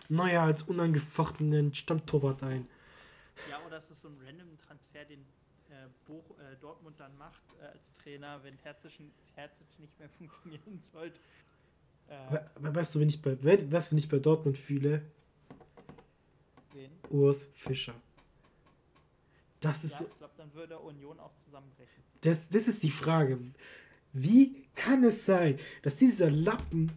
Neuer als unangefochtenen Stammtorwart ein. Ja, oder es ist so ein random Transfer, den äh, Boch, äh, Dortmund dann macht äh, als Trainer, wenn Terzic, Terzic nicht mehr (laughs) funktionieren sollte. Äh, Aber, aber weißt du, wenn ich bei, we- weißt du, wenn ich bei Dortmund fühle? wen? Urs Fischer. Das ist Ja, so, ich glaube, dann würde Union auch zusammenbrechen. das, das ist die Frage. Wie kann es sein, dass dieser Lappen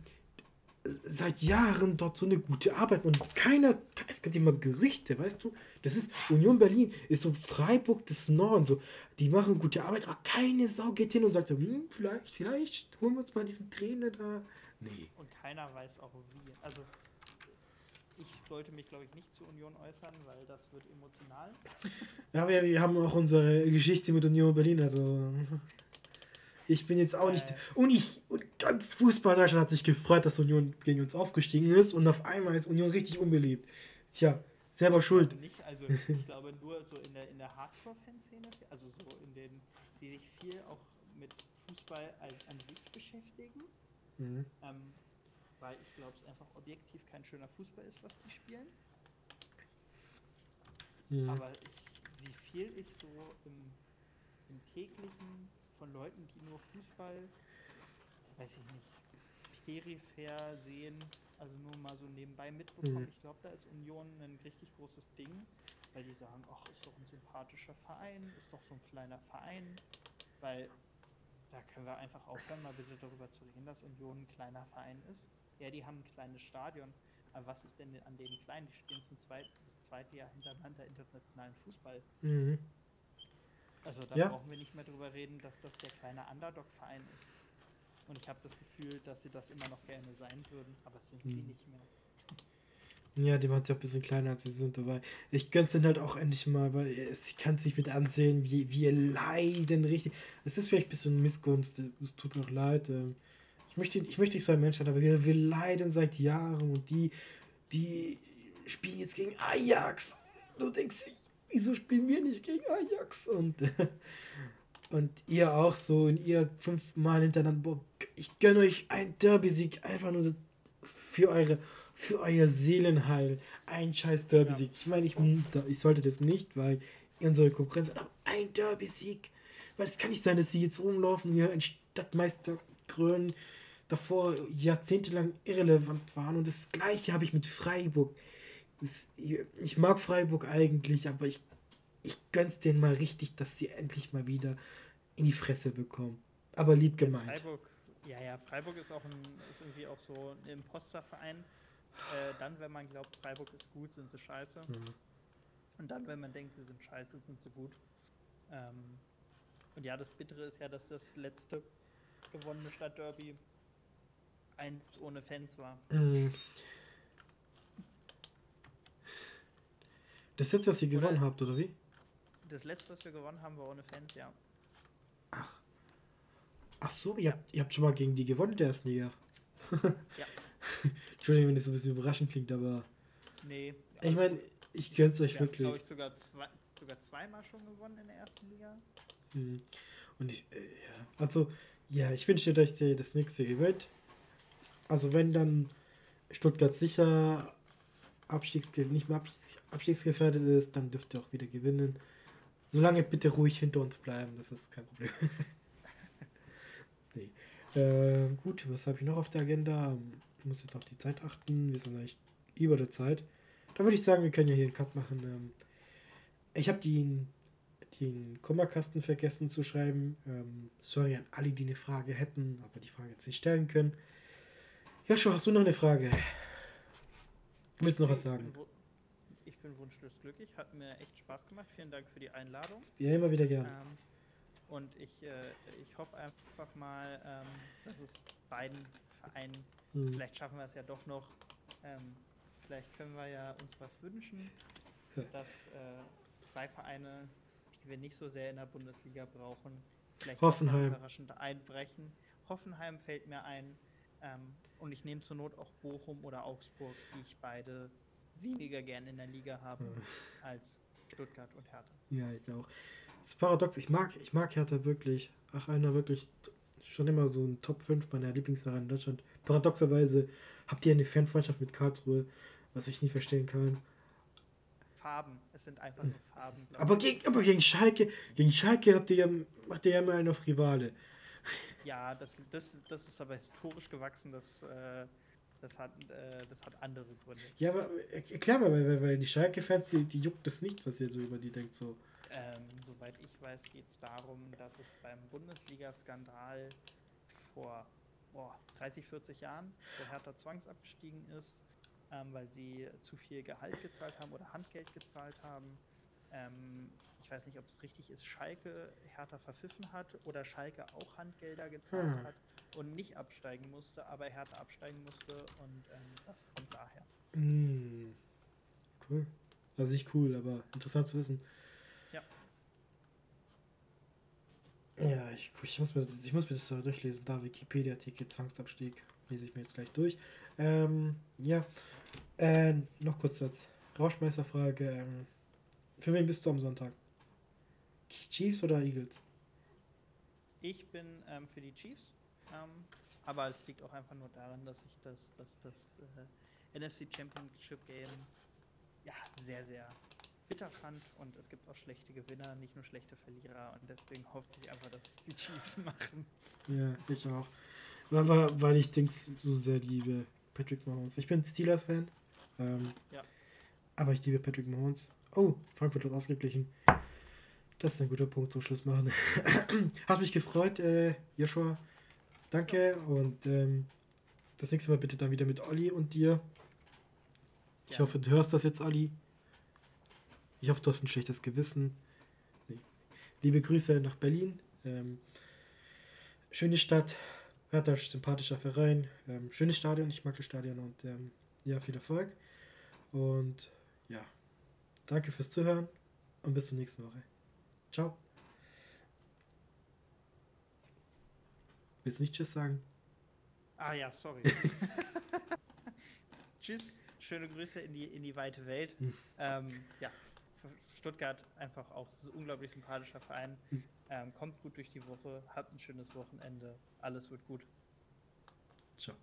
seit Jahren dort so eine gute Arbeit und keiner, es gibt immer Gerüchte, weißt du, das ist Union Berlin, ist so Freiburg des Norden, so, die machen gute Arbeit, aber keine Sau geht hin und sagt so, hm, vielleicht, vielleicht holen wir uns mal diesen Trainer da. Nee. Und keiner weiß auch wie. Also, ich sollte mich, glaube ich, nicht zu Union äußern, weil das wird emotional. Ja, wir, wir haben auch unsere Geschichte mit Union Berlin, also ich bin jetzt auch nicht. Und ich, und ganz Fußball Deutschland hat sich gefreut, dass Union gegen uns aufgestiegen ist und auf einmal ist Union richtig unbeliebt. Tja, selber schuld. Also Nicht, also ich glaube (laughs) nur so in der, in der Hardcore-Fanszene, also so in den, die sich viel auch mit Fußball als, an sich beschäftigen, Mhm. ähm, weil ich glaube, es einfach objektiv kein schöner Fußball ist, was die spielen. Mhm. Aber ich, wie viel ich so im, im täglichen von Leuten, die nur Fußball, weiß ich nicht, peripher sehen, also nur mal so nebenbei mitbekommen. Mhm. Ich glaube, da ist Union ein richtig großes Ding, weil die sagen, ach, ist doch ein sympathischer Verein, ist doch so ein kleiner Verein, weil da können wir einfach aufhören, mal bitte darüber zu reden, dass Union ein kleiner Verein ist. Ja, die haben ein kleines Stadion, aber was ist denn an denen klein? Die spielen zum zweiten, das zweite Jahr hintereinander internationalen Fußball. Mhm. Also da Ja. brauchen wir nicht mehr drüber reden, dass das der kleine Underdog-Verein ist. Und ich habe das Gefühl, dass sie das immer noch gerne sein würden, aber das sind sie Mhm. nicht mehr. (laughs) Ja, die macht ja auch ein bisschen kleiner als sie sind, aber ich gönn's ihnen halt auch endlich mal, weil es kann sich mit ansehen, wie wie wir leiden richtig. Es ist vielleicht ein bisschen Missgunst, es tut mir auch leid. ähm, Ich möchte, ich möchte nicht so ein Mensch sein, aber wir, wir leiden seit Jahren und die, die spielen jetzt gegen Ajax. Du denkst, wieso spielen wir nicht gegen Ajax? Und (laughs) Und ihr auch so und ihr fünfmal hintereinander, boah, ich gönne euch einen Derby-Sieg, einfach nur für eure, für euer Seelenheil. Ein scheiß Derby-Sieg. Ich meine, ich, ich sollte das nicht, weil unsere Konkurrenz hat, ein Derby-Sieg. Weil es kann nicht sein, dass sie jetzt rumlaufen, hier ein Stadtmeister krönen, davor jahrzehntelang irrelevant waren. Und das gleiche habe ich mit Freiburg. Ich mag Freiburg eigentlich, aber ich ich gönn's denen mal richtig, dass sie endlich mal wieder in die Fresse bekommen. Aber lieb gemeint. Freiburg, ja, ja, Freiburg ist auch ein, ist irgendwie auch so ein Imposterverein. Äh, dann, wenn man glaubt, Freiburg ist gut, sind sie scheiße. Mhm. Und dann, wenn man denkt, sie sind scheiße, sind sie gut. Ähm, und ja, das Bittere ist ja, dass das letzte gewonnene Stadtderby einst ohne Fans war. Mhm. Das letzte, was ihr gewonnen habt, oder wie? Das letzte, was wir gewonnen haben, war ohne Fans, ja. Ach. Ach so, ihr, habt, ihr habt schon mal gegen die gewonnen, der ersten Liga. (laughs) ja. Entschuldigung, wenn das so ein bisschen überraschend klingt, aber. Nee. Ich meine, ich gönn's euch wir wirklich. Haben, ich, sogar, zwei, sogar zweimal schon gewonnen in der ersten Liga. Mhm. Und ich, äh, ja. Also, ja, ich wünsche euch, das nächste gewinnt. Also, wenn dann Stuttgart sicher Abstiegsge nicht mehr abstiegsgefährdet ist, dann dürft ihr auch wieder gewinnen. Solange bitte ruhig hinter uns bleiben, das ist kein Problem. (laughs) nee. Äh, gut, was habe ich noch auf der Agenda? Ich muss jetzt auf die Zeit achten. Wir sind echt über der Zeit. Da würde ich sagen, wir können ja hier einen Cut machen. Ähm, ich habe den, den Kummerkasten vergessen zu schreiben. Ähm, sorry an alle, die eine Frage hätten, aber die Frage jetzt nicht stellen können. Joshua, hast du noch eine Frage? Willst du noch was sagen? bin wunschlos glücklich. Hat mir echt Spaß gemacht. Vielen Dank für die Einladung. Ja, immer wieder gerne. Ähm, und ich, äh, ich hoffe einfach mal, ähm, dass es beiden Vereinen, hm. vielleicht schaffen wir es ja doch noch, ähm, vielleicht können wir ja uns was wünschen, ja. dass äh, zwei Vereine, die wir nicht so sehr in der Bundesliga brauchen, vielleicht Hoffenheim. überraschend einbrechen. Hoffenheim fällt mir ein. Ähm, und ich nehme zur Not auch Bochum oder Augsburg, die ich beide weniger gern in der Liga haben hm. als Stuttgart und Hertha. Ja, ich auch. Das ist paradox. Ich mag, ich mag Hertha wirklich. Ach, einer wirklich schon immer so ein Top 5 meiner Lieblingsvereine in Deutschland. Paradoxerweise habt ihr eine Fanfreundschaft mit Karlsruhe, was ich nie verstehen kann. Farben, es sind einfach nur Farben. Aber gegen, aber gegen Schalke, gegen Schalke habt ihr ja, macht ihr ja immer einen auf Rivale. Ja, das, das, das ist aber historisch gewachsen, das äh, das hat, äh, das hat andere Gründe. Ja, aber erklär mal, weil, weil die Schalke-Fans, die, die juckt das nicht, was ihr so über die denkt. So. Ähm, soweit ich weiß, geht es darum, dass es beim Bundesliga-Skandal vor boah, 30, 40 Jahren der Hertha zwangsabgestiegen ist, ähm, weil sie zu viel Gehalt gezahlt haben oder Handgeld gezahlt haben. Ähm, ich weiß nicht, ob es richtig ist, Schalke Hertha verpfiffen hat oder Schalke auch Handgelder gezahlt hm. hat und nicht absteigen musste, aber Hertha absteigen musste und ähm, das kommt daher. Mm, cool. Also nicht cool, aber interessant zu wissen. Ja. Ja, ich, ich, muss, mir, ich muss mir das da durchlesen. Da Wikipedia-Artikel Zwangsabstieg. Lese ich mir jetzt gleich durch. Ähm, ja. Äh, noch kurz als Rauschmeisterfrage. Ähm, für wen bist du am Sonntag? Chiefs oder Eagles? Ich bin ähm, für die Chiefs. Ähm, aber es liegt auch einfach nur daran, dass ich das, das, das äh, NFC Championship Game ja, sehr, sehr bitter fand und es gibt auch schlechte Gewinner, nicht nur schlechte Verlierer und deswegen hoffe ich einfach, dass es die Chiefs machen. Ja, ich auch. Weil, weil ich denke so sehr liebe Patrick Mahomes. Ich bin Steelers-Fan. Ähm, ja. Aber ich liebe Patrick Mahomes. Oh, Frankfurt hat ausgeglichen. Das ist ein guter Punkt zum Schluss machen. (clears throat) Hat mich gefreut, äh, Joshua. Danke und ähm, das nächste Mal bitte dann wieder mit Olli und dir. Ich ja. hoffe, du hörst das jetzt, Olli. Ich hoffe, du hast ein schlechtes Gewissen. Nee. Liebe Grüße nach Berlin. Ähm, schöne Stadt, Hertha, sympathischer Verein, ähm, schönes Stadion, ich mag das Stadion und ähm, ja, viel Erfolg. Und danke fürs Zuhören und bis zur nächsten Woche. Ciao. Willst du nicht Tschüss sagen? Ah ja, sorry. (laughs) tschüss. Schöne Grüße in die, in die weite Welt. Hm. Ähm, ja, Stuttgart einfach auch ein unglaublich sympathischer Verein. Hm. Ähm, kommt gut durch die Woche, habt ein schönes Wochenende, alles wird gut. Ciao.